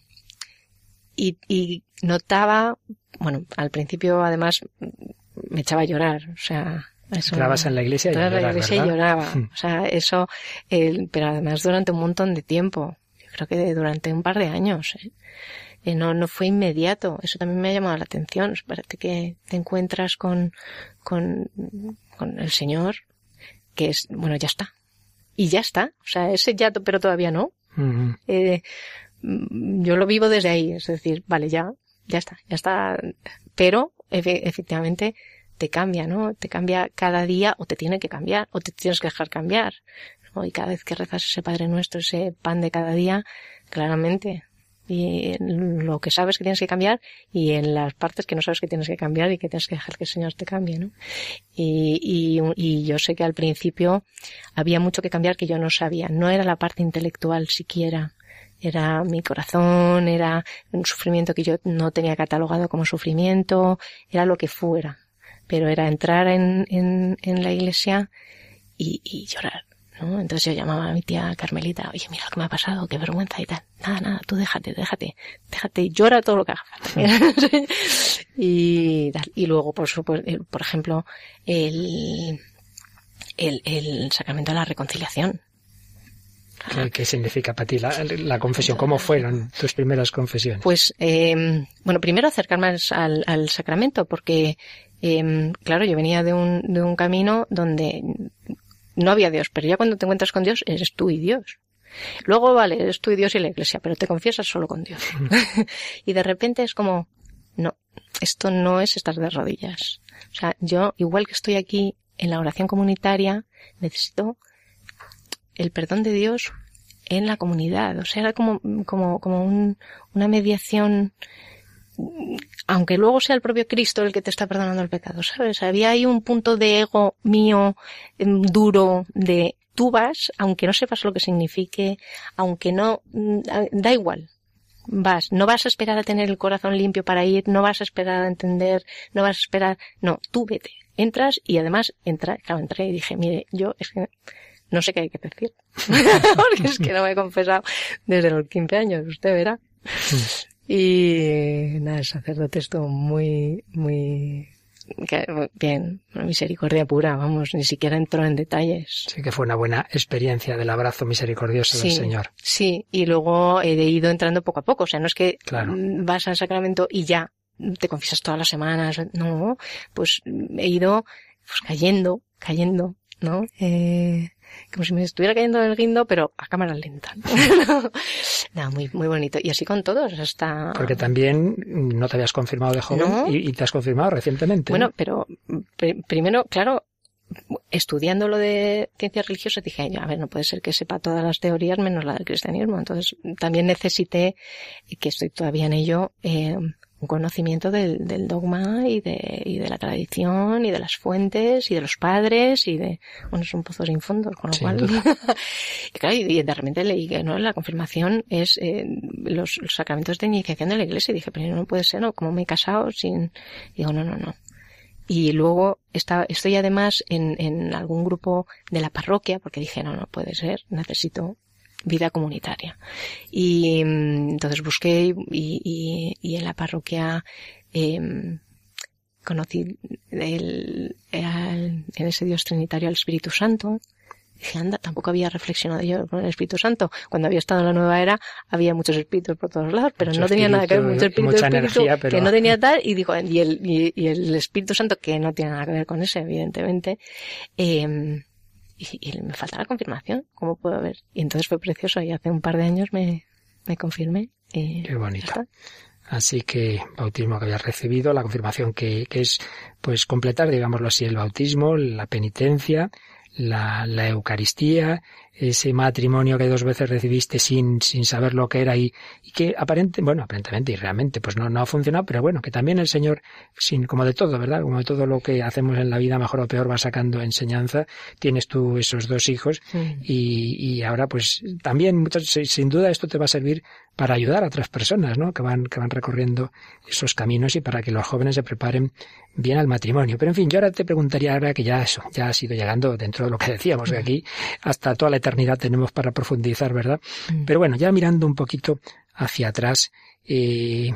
y, y notaba, bueno, al principio además me echaba a llorar, o sea, eso.
Entrabas en la iglesia y
la iglesia y lloraba.
Mm.
O sea, eso, pero además durante un montón de tiempo. Yo creo que durante un par de años. ¿eh? Eh, no, no fue inmediato. Eso también me ha llamado la atención. Parece que te encuentras con, con, con el Señor, que es, bueno, ya está. Y ya está. O sea, ese ya, pero todavía no. Eh, mm, yo lo vivo desde ahí, es decir, vale, ya, ya está, ya está, pero efe- efectivamente te cambia, ¿no? Te cambia cada día o te tiene que cambiar o te tienes que dejar cambiar. Y cada vez que rezas ese Padre Nuestro, ese pan de cada día, claramente. Y lo que sabes que tienes que cambiar y en las partes que no sabes que tienes que cambiar y que tienes que dejar que el Señor te cambie, ¿no? Y, y, y yo sé que al principio había mucho que cambiar que yo no sabía. No era la parte intelectual siquiera. Era mi corazón, era un sufrimiento que yo no tenía catalogado como sufrimiento, era lo que fuera. Pero era entrar en, en, en la iglesia y, y llorar. ¿No? Entonces yo llamaba a mi tía Carmelita, oye, mira lo que me ha pasado, qué vergüenza y tal. Nada, nada, tú déjate, déjate, déjate, llora todo lo que haga falta. y tal. Y luego, por supuesto, por ejemplo, el, el, el sacramento de la reconciliación.
¿Qué, qué significa para ti la, la confesión? ¿Cómo fueron tus primeras confesiones?
Pues, eh, bueno, primero acercarme al, al, al sacramento, porque, eh, claro, yo venía de un, de un camino donde no había Dios, pero ya cuando te encuentras con Dios, eres tú y Dios. Luego, vale, eres tú y Dios y la iglesia, pero te confiesas solo con Dios. y de repente es como, no, esto no es estar de rodillas. O sea, yo, igual que estoy aquí en la oración comunitaria, necesito el perdón de Dios en la comunidad. O sea, era como, como, como un, una mediación, aunque luego sea el propio Cristo el que te está perdonando el pecado, ¿sabes? Había ahí un punto de ego mío em, duro de tú vas, aunque no sepas lo que signifique, aunque no, mm, da igual. Vas, no vas a esperar a tener el corazón limpio para ir, no vas a esperar a entender, no vas a esperar, no, tú vete, entras y además entra, claro, entré y dije, mire, yo es que no sé qué hay que decir. Porque es que no me he confesado desde los 15 años, usted verá. Y nada, el sacerdote estuvo muy, muy, bien, una misericordia pura, vamos, ni siquiera entró en detalles.
Sí que fue una buena experiencia del abrazo misericordioso del Señor.
Sí, y luego he ido entrando poco a poco, o sea, no es que
Claro.
vas al sacramento y ya te confiesas todas las semanas, no, pues he ido pues cayendo, cayendo, ¿no? Eh, como si me estuviera cayendo del guindo, pero a cámara lenta. Nada, muy, muy bonito. Y así con todos, hasta...
Porque también no te habías confirmado de joven
No.
y, y te has confirmado recientemente.
Bueno,
¿no?
pero pri- primero, claro, estudiando lo de ciencias religiosas dije, "Ay, a ver, no puede ser que sepa todas las teorías menos la del cristianismo. Entonces también necesité, que estoy todavía en ello, eh, un conocimiento del, del dogma y de, y de la tradición y de las fuentes y de los padres y de, bueno, es un pozo sin fondo, con lo
Sin
cual, y claro, y de repente leí que no, la confirmación es eh, los, los sacramentos de iniciación de la iglesia y dije, pero no puede ser, ¿no? Como me he casado sin, digo, no, no, no. Y luego está, estoy además en, en algún grupo de la parroquia porque dije, no, no puede ser, necesito vida comunitaria. Y mm, entonces busqué y, y, y en la parroquia em, conocí el, el- en ese Dios trinitario al Espíritu Santo. Dije, anda, tampoco había reflexionado yo con el Espíritu Santo. Cuando había estado en la nueva era, había muchos espíritus por todos lados, pero
Mucho
no tenía nada que ver, mucho
espíritu
espíritu,
mucha
espíritu,
energía, pero-
que no tenía tal, y dijo, y el, y, y el Espíritu Santo, que no tiene nada que ver con ese, evidentemente, eh, y, y me falta la confirmación, ¿cómo puedo ver? Y entonces fue precioso, y hace un par de años me, me confirmé. Y
Qué bonito.
está.
Así que bautismo que habías recibido, la confirmación que, que es pues completar, digámoslo así, el bautismo, la penitencia, la, la Eucaristía, ese matrimonio que dos veces recibiste sin, sin saber lo que era y, y que aparente, bueno, aparentemente y realmente pues no, no ha funcionado, pero bueno, que también el Señor, sin, como de todo, ¿verdad? Como de todo lo que hacemos en la vida, mejor o peor, va sacando enseñanza. Tienes tú esos dos hijos y, y ahora pues también muchas- sin duda esto te va a servir para ayudar a otras personas, ¿no? Que van, que van recorriendo esos caminos y para que los jóvenes se preparen bien al matrimonio. Pero en fin, yo ahora te preguntaría ahora que ya eso, ya has ido llegando dentro de lo que decíamos, que aquí hasta toda la eternidad tenemos para profundizar, ¿verdad?
Mm.
Pero bueno, ya mirando un poquito hacia atrás, eh,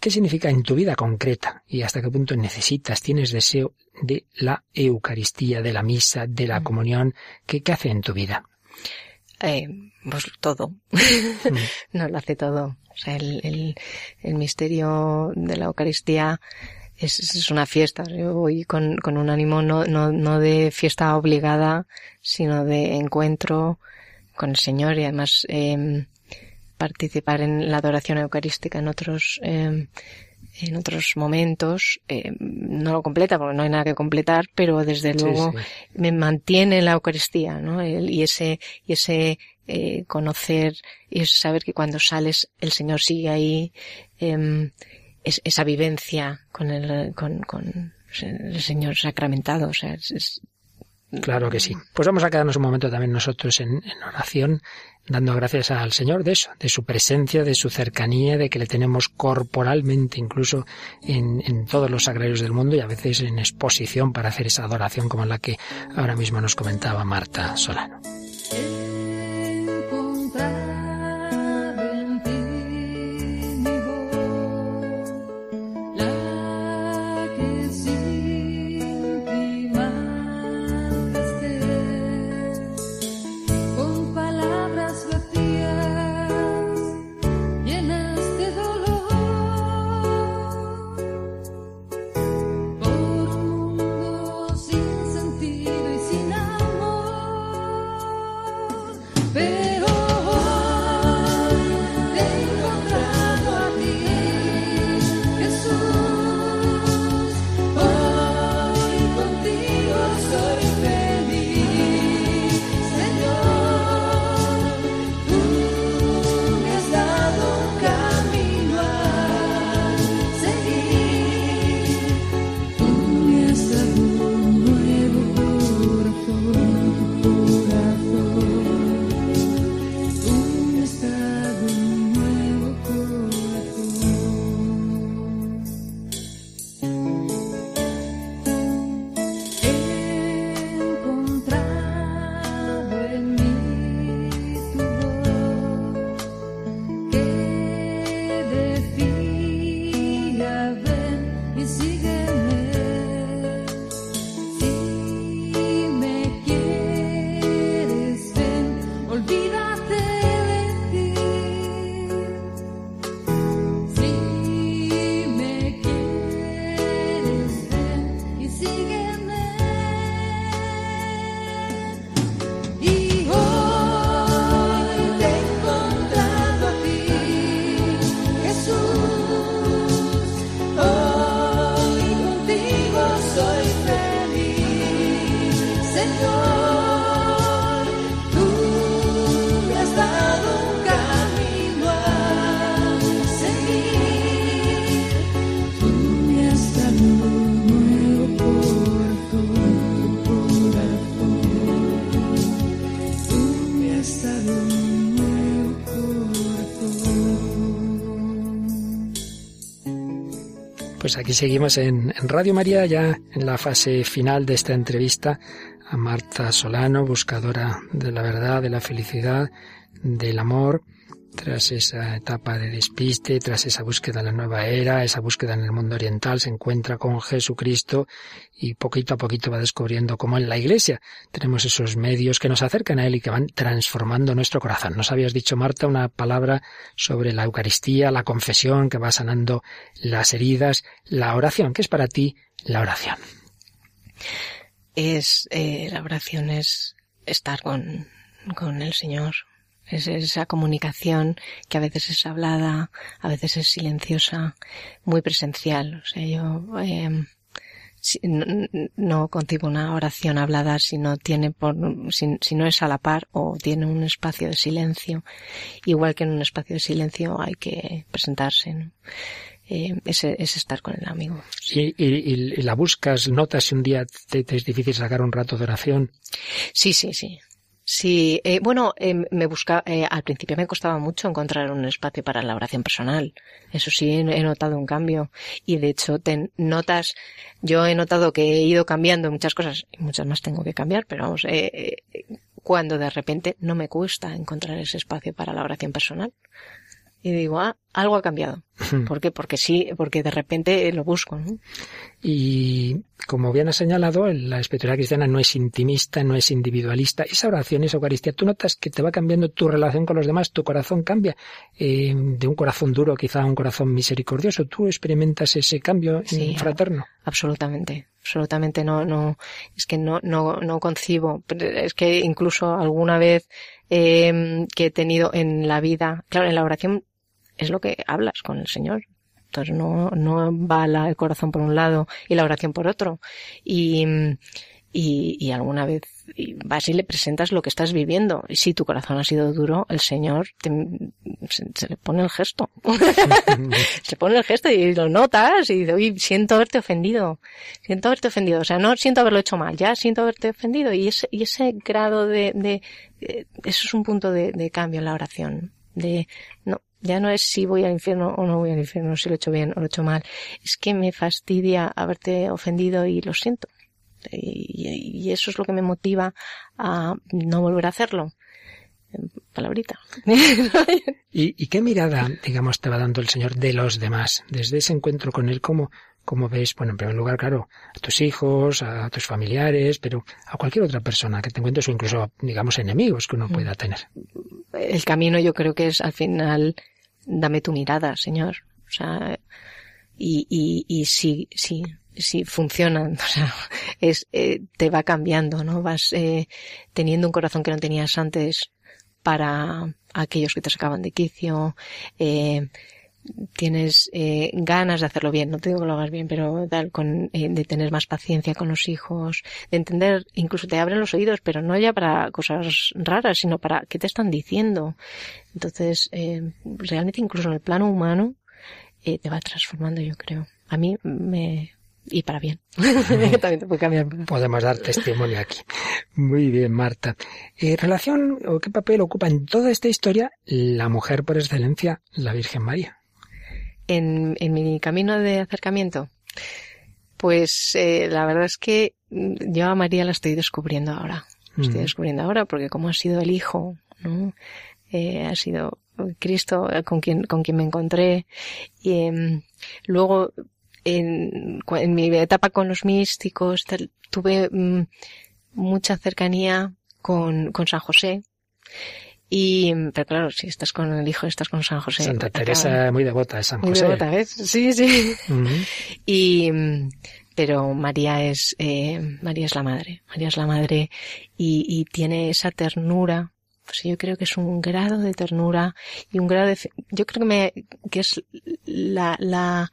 ¿qué significa en tu vida concreta y hasta qué punto necesitas, tienes deseo de la Eucaristía, de la misa, de la
Mm.
comunión? ¿Qué, qué hace en tu vida?
Eh, pues todo. no lo hace todo. O sea, el, el, el misterio de la Eucaristía es, es una fiesta. Yo voy con, con un ánimo no, no, no de fiesta obligada, sino de encuentro con el Señor y además eh, participar en la adoración eucarística en otros eh, en otros momentos eh, no lo completa porque no hay nada que completar pero desde luego
sí.
me mantiene en la Eucaristía, ¿no? El- y ese, y ese eh, conocer y saber que cuando sales el Señor sigue ahí, em, es- esa vivencia con el, con, el Señor sacramentado,
Claro que sí. Pues vamos a quedarnos un momento también nosotros en, en oración, dando gracias al Señor de eso, de su presencia, de su cercanía, de que le tenemos corporalmente incluso en, en todos los sagrarios del mundo y a veces en exposición para hacer esa adoración como la que ahora mismo nos comentaba Marta Solano. Aquí seguimos en, en Radio María, ya en la fase final de esta entrevista a Marta Solano, buscadora de la verdad, de la felicidad, del amor, tras esa etapa de despiste, tras esa búsqueda en la nueva era, esa búsqueda en el mundo oriental, se encuentra con Jesucristo y poquito a poquito va descubriendo cómo en la Iglesia tenemos esos medios que nos acercan a Él y que van transformando nuestro corazón. Nos habías dicho, Marta, una palabra sobre la Eucaristía, la confesión que va sanando las heridas, la oración. ¿Qué es para ti la oración?
Es, eh, la oración es estar con, con el Señor, es esa comunicación que a veces es hablada, a veces es silenciosa, muy presencial. O sea, yo eh, no, no, concibo una oración hablada si no tiene por, si, si, no es a la par o tiene un espacio de silencio. Igual que en un espacio de silencio hay que presentarse. ¿no? Eh, es, es, estar con el amigo.
Sí. ¿Y, y, y, la buscas, notas si un día te, te es difícil sacar un rato de oración?
Sí, sí, sí. Sí, eh, bueno, eh, me busca, eh, al principio me costaba mucho encontrar un espacio para la oración personal. Eso sí, he notado un cambio. Y de hecho, te notas, yo he notado que he ido cambiando muchas cosas, y muchas más tengo que cambiar, pero vamos, eh, cuando de repente no me cuesta encontrar ese espacio para la oración personal. Y digo, ah, algo ha cambiado. ¿Por qué? Porque sí, porque de repente lo busco. ¿no?
Y como bien has señalado, la espiritualidad cristiana no es intimista, no es individualista. Esa oración, esa Eucaristía, tú notas que te va cambiando tu relación con los demás, tu corazón cambia eh, de un corazón duro quizá a un corazón misericordioso. ¿Tú experimentas ese cambio
sí,
fraterno?
Absolutamente, absolutamente no, no, es que no, no, no concibo. Es que incluso alguna vez eh, que he tenido en la vida, claro, en la oración es lo que hablas con el Señor. Entonces no, no va la, el corazón por un lado y la oración por otro. Y, y, y alguna vez vas y le presentas lo que estás viviendo. Y si tu corazón ha sido duro, el Señor te, se, le pone el gesto. se pone el gesto y lo notas y dices, siento haberte ofendido. Siento haberte ofendido. O sea, no siento haberlo hecho mal, ya siento haberte ofendido. Y ese, y ese grado de, de, de eso es un punto de, de cambio en la oración. De, no, ya no es si voy al infierno o no voy al infierno, si lo he hecho bien o lo he hecho mal. Es que me fastidia haberte ofendido y lo siento. Y, y eso es lo que me motiva a no volver a hacerlo. Palabrita.
¿Y, ¿Y, qué mirada, digamos, te va dando el Señor de los demás? Desde ese encuentro con Él, ¿cómo, cómo ves, bueno, en primer lugar, claro, a tus hijos, a tus familiares, pero a cualquier otra persona que te encuentres o incluso, digamos, enemigos que uno pueda tener?
El camino yo creo que es al final dame tu mirada, Señor. O sea, y, y, y si, si, si funcionan, o sea, es, eh, te va cambiando, ¿no? Vas eh, teniendo un corazón que no tenías antes para aquellos que te sacaban de quicio, eh, tienes eh, ganas de hacerlo bien, no te digo que lo hagas bien, pero tal, con, eh, de tener más paciencia con los hijos, de entender, incluso te abren los oídos, pero no ya para cosas raras, sino para qué te están diciendo. Entonces, eh, realmente incluso en el plano humano, eh, te va transformando, yo creo. A mí me, y para bien. También te puede cambiar.
Podemos dar testimonio aquí. Muy bien, Marta. ¿En relación o qué papel ocupa en toda esta historia la mujer por excelencia, la Virgen María?
En, en mi camino de acercamiento? Pues eh, la verdad es que yo a María la estoy descubriendo ahora. La estoy descubriendo ahora porque como ha sido el hijo, ¿no? Eh, ha sido Cristo con quien, con quien me encontré. Y eh, luego, en, en, mi etapa con los místicos, tal, tuve mmm, mucha cercanía con, con San José. Y, pero claro, si estás con el hijo, estás con San José.
Santa Teresa, muy devota de San José.
Muy devota, ¿ves? Sí, sí. Uh -huh. Y, pero María es, eh, María es la madre. María es la madre y, y tiene esa ternura. Pues yo creo que es un grado de ternura y un grado de, yo creo que me, que es la, la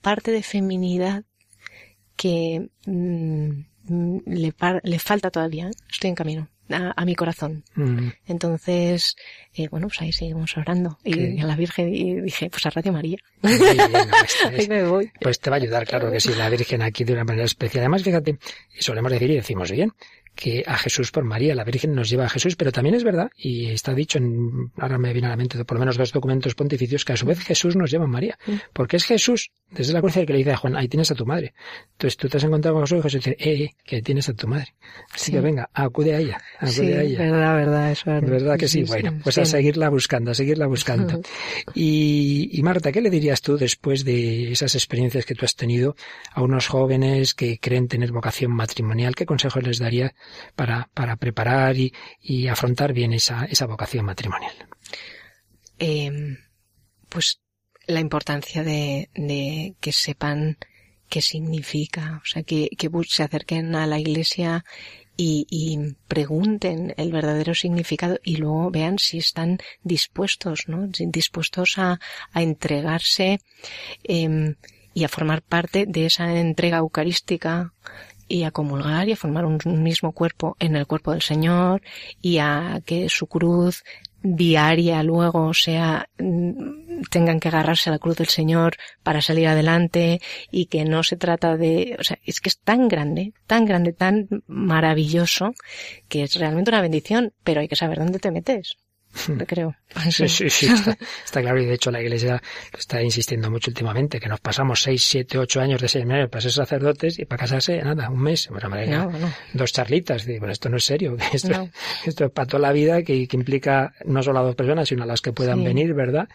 parte de feminidad que mmm, le, le falta todavía. Estoy en camino a, a mi corazón. Mm. Entonces, eh, bueno, pues ahí seguimos orando. Y a la Virgen y dije, pues a Radio María.
Bien, ahí me voy. Pues te va a ayudar, claro que sí, la Virgen aquí de una manera especial. Además, fíjate, solemos decir y decimos bien, que a Jesús por María. La Virgen nos lleva a Jesús, pero también es verdad, y está dicho en, ahora me viene a la mente por lo menos dos documentos pontificios, que a su vez Jesús nos lleva a María. Porque es Jesús, desde la cruz, que le dice a Juan, ahí tienes a tu madre. Entonces tú te has encontrado con Jesús y Jesús dice, eh, eh, que tienes a tu madre. Así que venga, acude a ella, acude
sí,
a ella.
verdad, verdad, eso es
¿Verdad que sí? bueno, pues a seguirla buscando, a seguirla buscando. Y, y Marta, ¿qué le dirías tú después de esas experiencias que tú has tenido a unos jóvenes que creen tener vocación matrimonial? ¿Qué consejos les daría para, para preparar y, afrontar bien esa, esa vocación matrimonial?
Eh, pues la importancia de, que sepan qué significa, o sea, que, se acerquen a la iglesia y, pregunten el verdadero significado y luego vean si están dispuestos, ¿no? Dispuestos a, entregarse eh, y a formar parte de esa entrega eucarística y a comulgar y a formar un mismo cuerpo en el cuerpo del Señor y a que su cruz diaria luego sea tengan que agarrarse a la cruz del Señor para salir adelante y que no se trata de, o sea, es que es tan grande, tan grande, tan maravilloso que es realmente una bendición, pero hay que saber dónde te metes creo.
Sí, sí, sí, está, está, claro. Y de hecho la Iglesia lo está insistiendo mucho últimamente, que nos pasamos seis, siete, ocho años de seminario para ser sacerdotes y para casarse, nada, un mes. Bueno, no, no. Dos charlitas. Digo, bueno, esto no es serio. Esto, no. esto es para toda la vida que, que, implica no solo a dos personas, sino a las que puedan sí. venir, ¿verdad?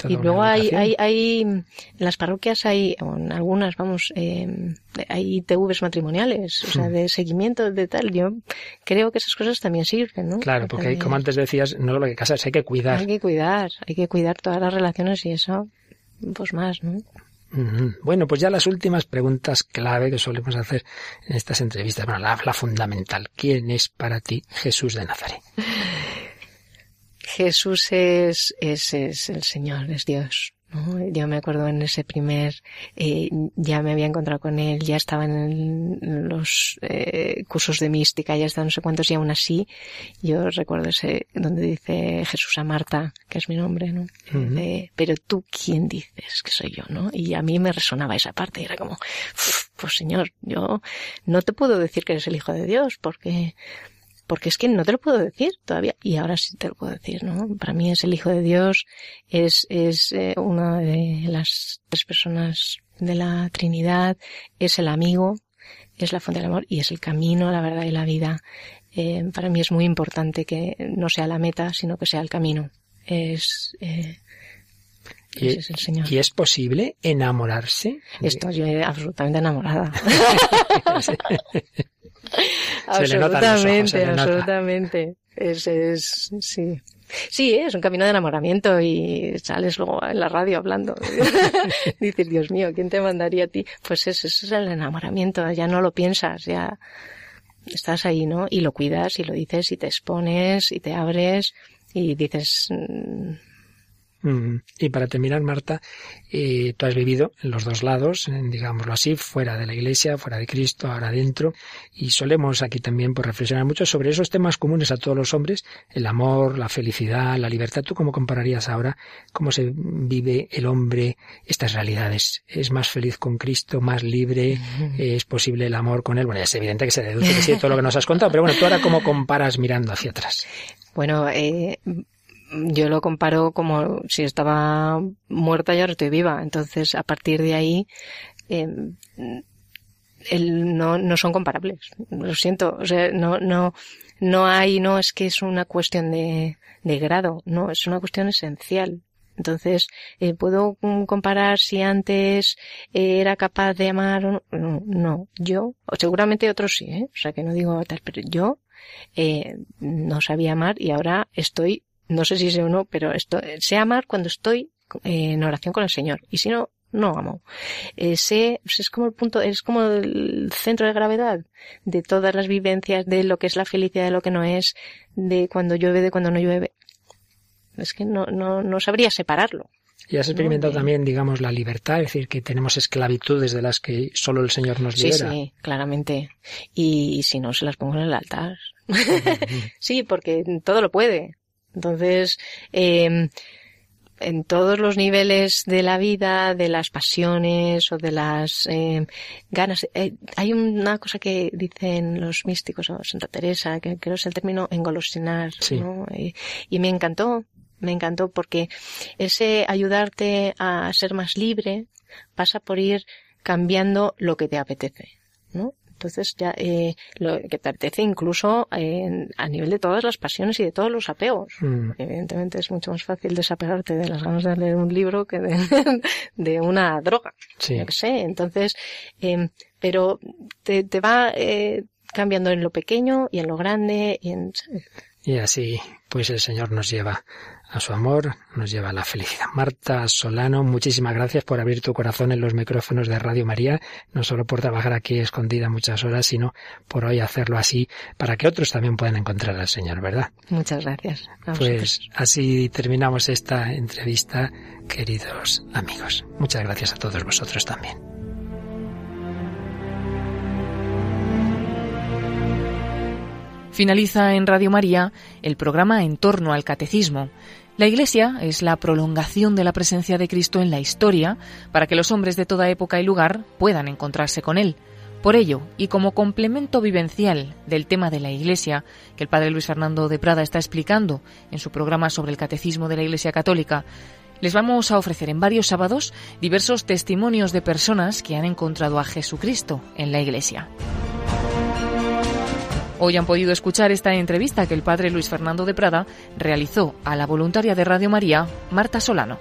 Toda y luego hay, hay, hay, en las parroquias hay, en algunas, vamos, eh, hay TVs matrimoniales, o sea, de seguimiento, de tal. Yo creo que esas cosas también sirven, ¿no?
Claro, porque
también...
como antes decías, no solo que casarse, hay que cuidar.
Hay que cuidar, hay que cuidar todas las relaciones y eso, pues más, ¿no?
Bueno, pues ya las últimas preguntas clave que solemos hacer en estas entrevistas. Bueno, la, la fundamental. ¿Quién es para ti Jesús de Nazaret?
Jesús es, es, es el Señor, es Dios. ¿No? Yo me acuerdo en ese primer, eh, ya me había encontrado con él, ya estaba en, el, los eh, cursos de mística, ya estaba no sé cuántos y aún así, yo recuerdo ese donde dice Jesús a Marta, que es mi nombre, ¿no? Uh -huh. Pero tú, ¿quién dices que soy yo, no? Y a mí me resonaba esa parte, y era como, pues señor, yo no te puedo decir que eres el Hijo de Dios, porque porque es que no te lo puedo decir todavía y ahora sí te lo puedo decir, ¿no? Para mí es el Hijo de Dios, es, es eh, una de las tres personas de la Trinidad, es el amigo, es la fuente del amor y es el camino, la verdad y la vida. Eh, para mí es muy importante que no sea la meta, sino que sea el camino. Es, eh,
¿Y, es el Señor. ¿Y es posible enamorarse?
Estoy absolutamente enamorada.
absolutamente,
ojos, absolutamente. Es, es, sí. Sí, es un camino de enamoramiento y sales luego en la radio hablando. Dices, Dios mío, ¿quién te mandaría a ti? Pues eso, eso es el enamoramiento, ya no lo piensas, ya estás ahí, ¿no? Y lo cuidas y lo dices y te expones y te abres y dices,
y para terminar, Marta, eh, tú has vivido en los dos lados, digámoslo así, fuera de la Iglesia, fuera de Cristo, ahora dentro, y solemos aquí también por reflexionar mucho sobre esos temas comunes a todos los hombres, el amor, la felicidad, la libertad. ¿Tú cómo compararías ahora cómo se vive el hombre estas realidades? ¿Es más feliz con Cristo, más libre? ¿Es posible el amor con él? Bueno, es evidente que se deduce que sí, todo lo que nos has contado, pero bueno, tú ahora cómo comparas mirando hacia atrás.
Bueno, eh, yo lo comparo como si estaba muerta y ahora estoy viva. Entonces, a partir de ahí, el, no, no son comparables. Lo siento. O sea, no, no, no hay, no es que es una cuestión de, de grado. No, es una cuestión esencial. Entonces, eh, ¿puedo comparar si antes eh, era capaz de amar o no? No, no. yo, o seguramente otros sí, ¿eh? O sea, que no digo tal, pero yo eh, no sabía amar y ahora estoy no sé si sé o no, pero esto, sé amar cuando estoy en oración con el Señor. Y si no, no amo. Eh, sé, es como el punto, es como el centro de gravedad de todas las vivencias, de lo que es la felicidad, de lo que no es, de cuando llueve, de cuando no llueve. Es que no, no, no sabría separarlo.
Y has experimentado no, también, digamos, la libertad, es decir, que tenemos esclavitudes de las que solo el Señor nos libera.
Sí, sí, claramente. Y, y si no, se las pongo en el altar. sí, porque todo lo puede. Entonces, eh, en todos los niveles de la vida, de las pasiones o de las eh, ganas. Eh, hay una cosa que dicen los místicos o Santa Teresa, que creo es el término engolosinar, ¿no? y, y me encantó, me encantó porque ese ayudarte a ser más libre pasa por ir cambiando lo que te apetece, ¿no? Entonces ya eh, lo que te apetece incluso eh, a nivel de todas las pasiones y de todos los apegos.
Mm.
Evidentemente es mucho más fácil desapegarte de las ganas de leer un libro que de, de una droga.
Sí.
Yo qué sé. Entonces, eh, pero te, te va eh, cambiando en lo pequeño y en lo grande y en
Y así, pues el Señor nos lleva a su amor, nos lleva a la felicidad. Marta Solano, muchísimas gracias por abrir tu corazón en los micrófonos de Radio María, no solo por trabajar aquí escondida muchas horas, sino por hoy hacerlo así para que otros también puedan encontrar al Señor, ¿verdad?
Muchas gracias.
Pues así terminamos esta entrevista, queridos amigos. Muchas gracias a todos vosotros también.
Finaliza en Radio María el programa En torno al Catecismo. La Iglesia es la prolongación de la presencia de Cristo en la historia para que los hombres de toda época y lugar puedan encontrarse con Él. Por ello, y como complemento vivencial del tema de la Iglesia, que el Padre Luis Fernando de Prada está explicando en su programa sobre el Catecismo de la Iglesia Católica, les vamos a ofrecer en varios sábados diversos testimonios de personas que han encontrado a Jesucristo en la Iglesia. Hoy han podido escuchar esta entrevista que el padre Luis Fernando de Prada realizó a la voluntaria de Radio María, Marta Solano.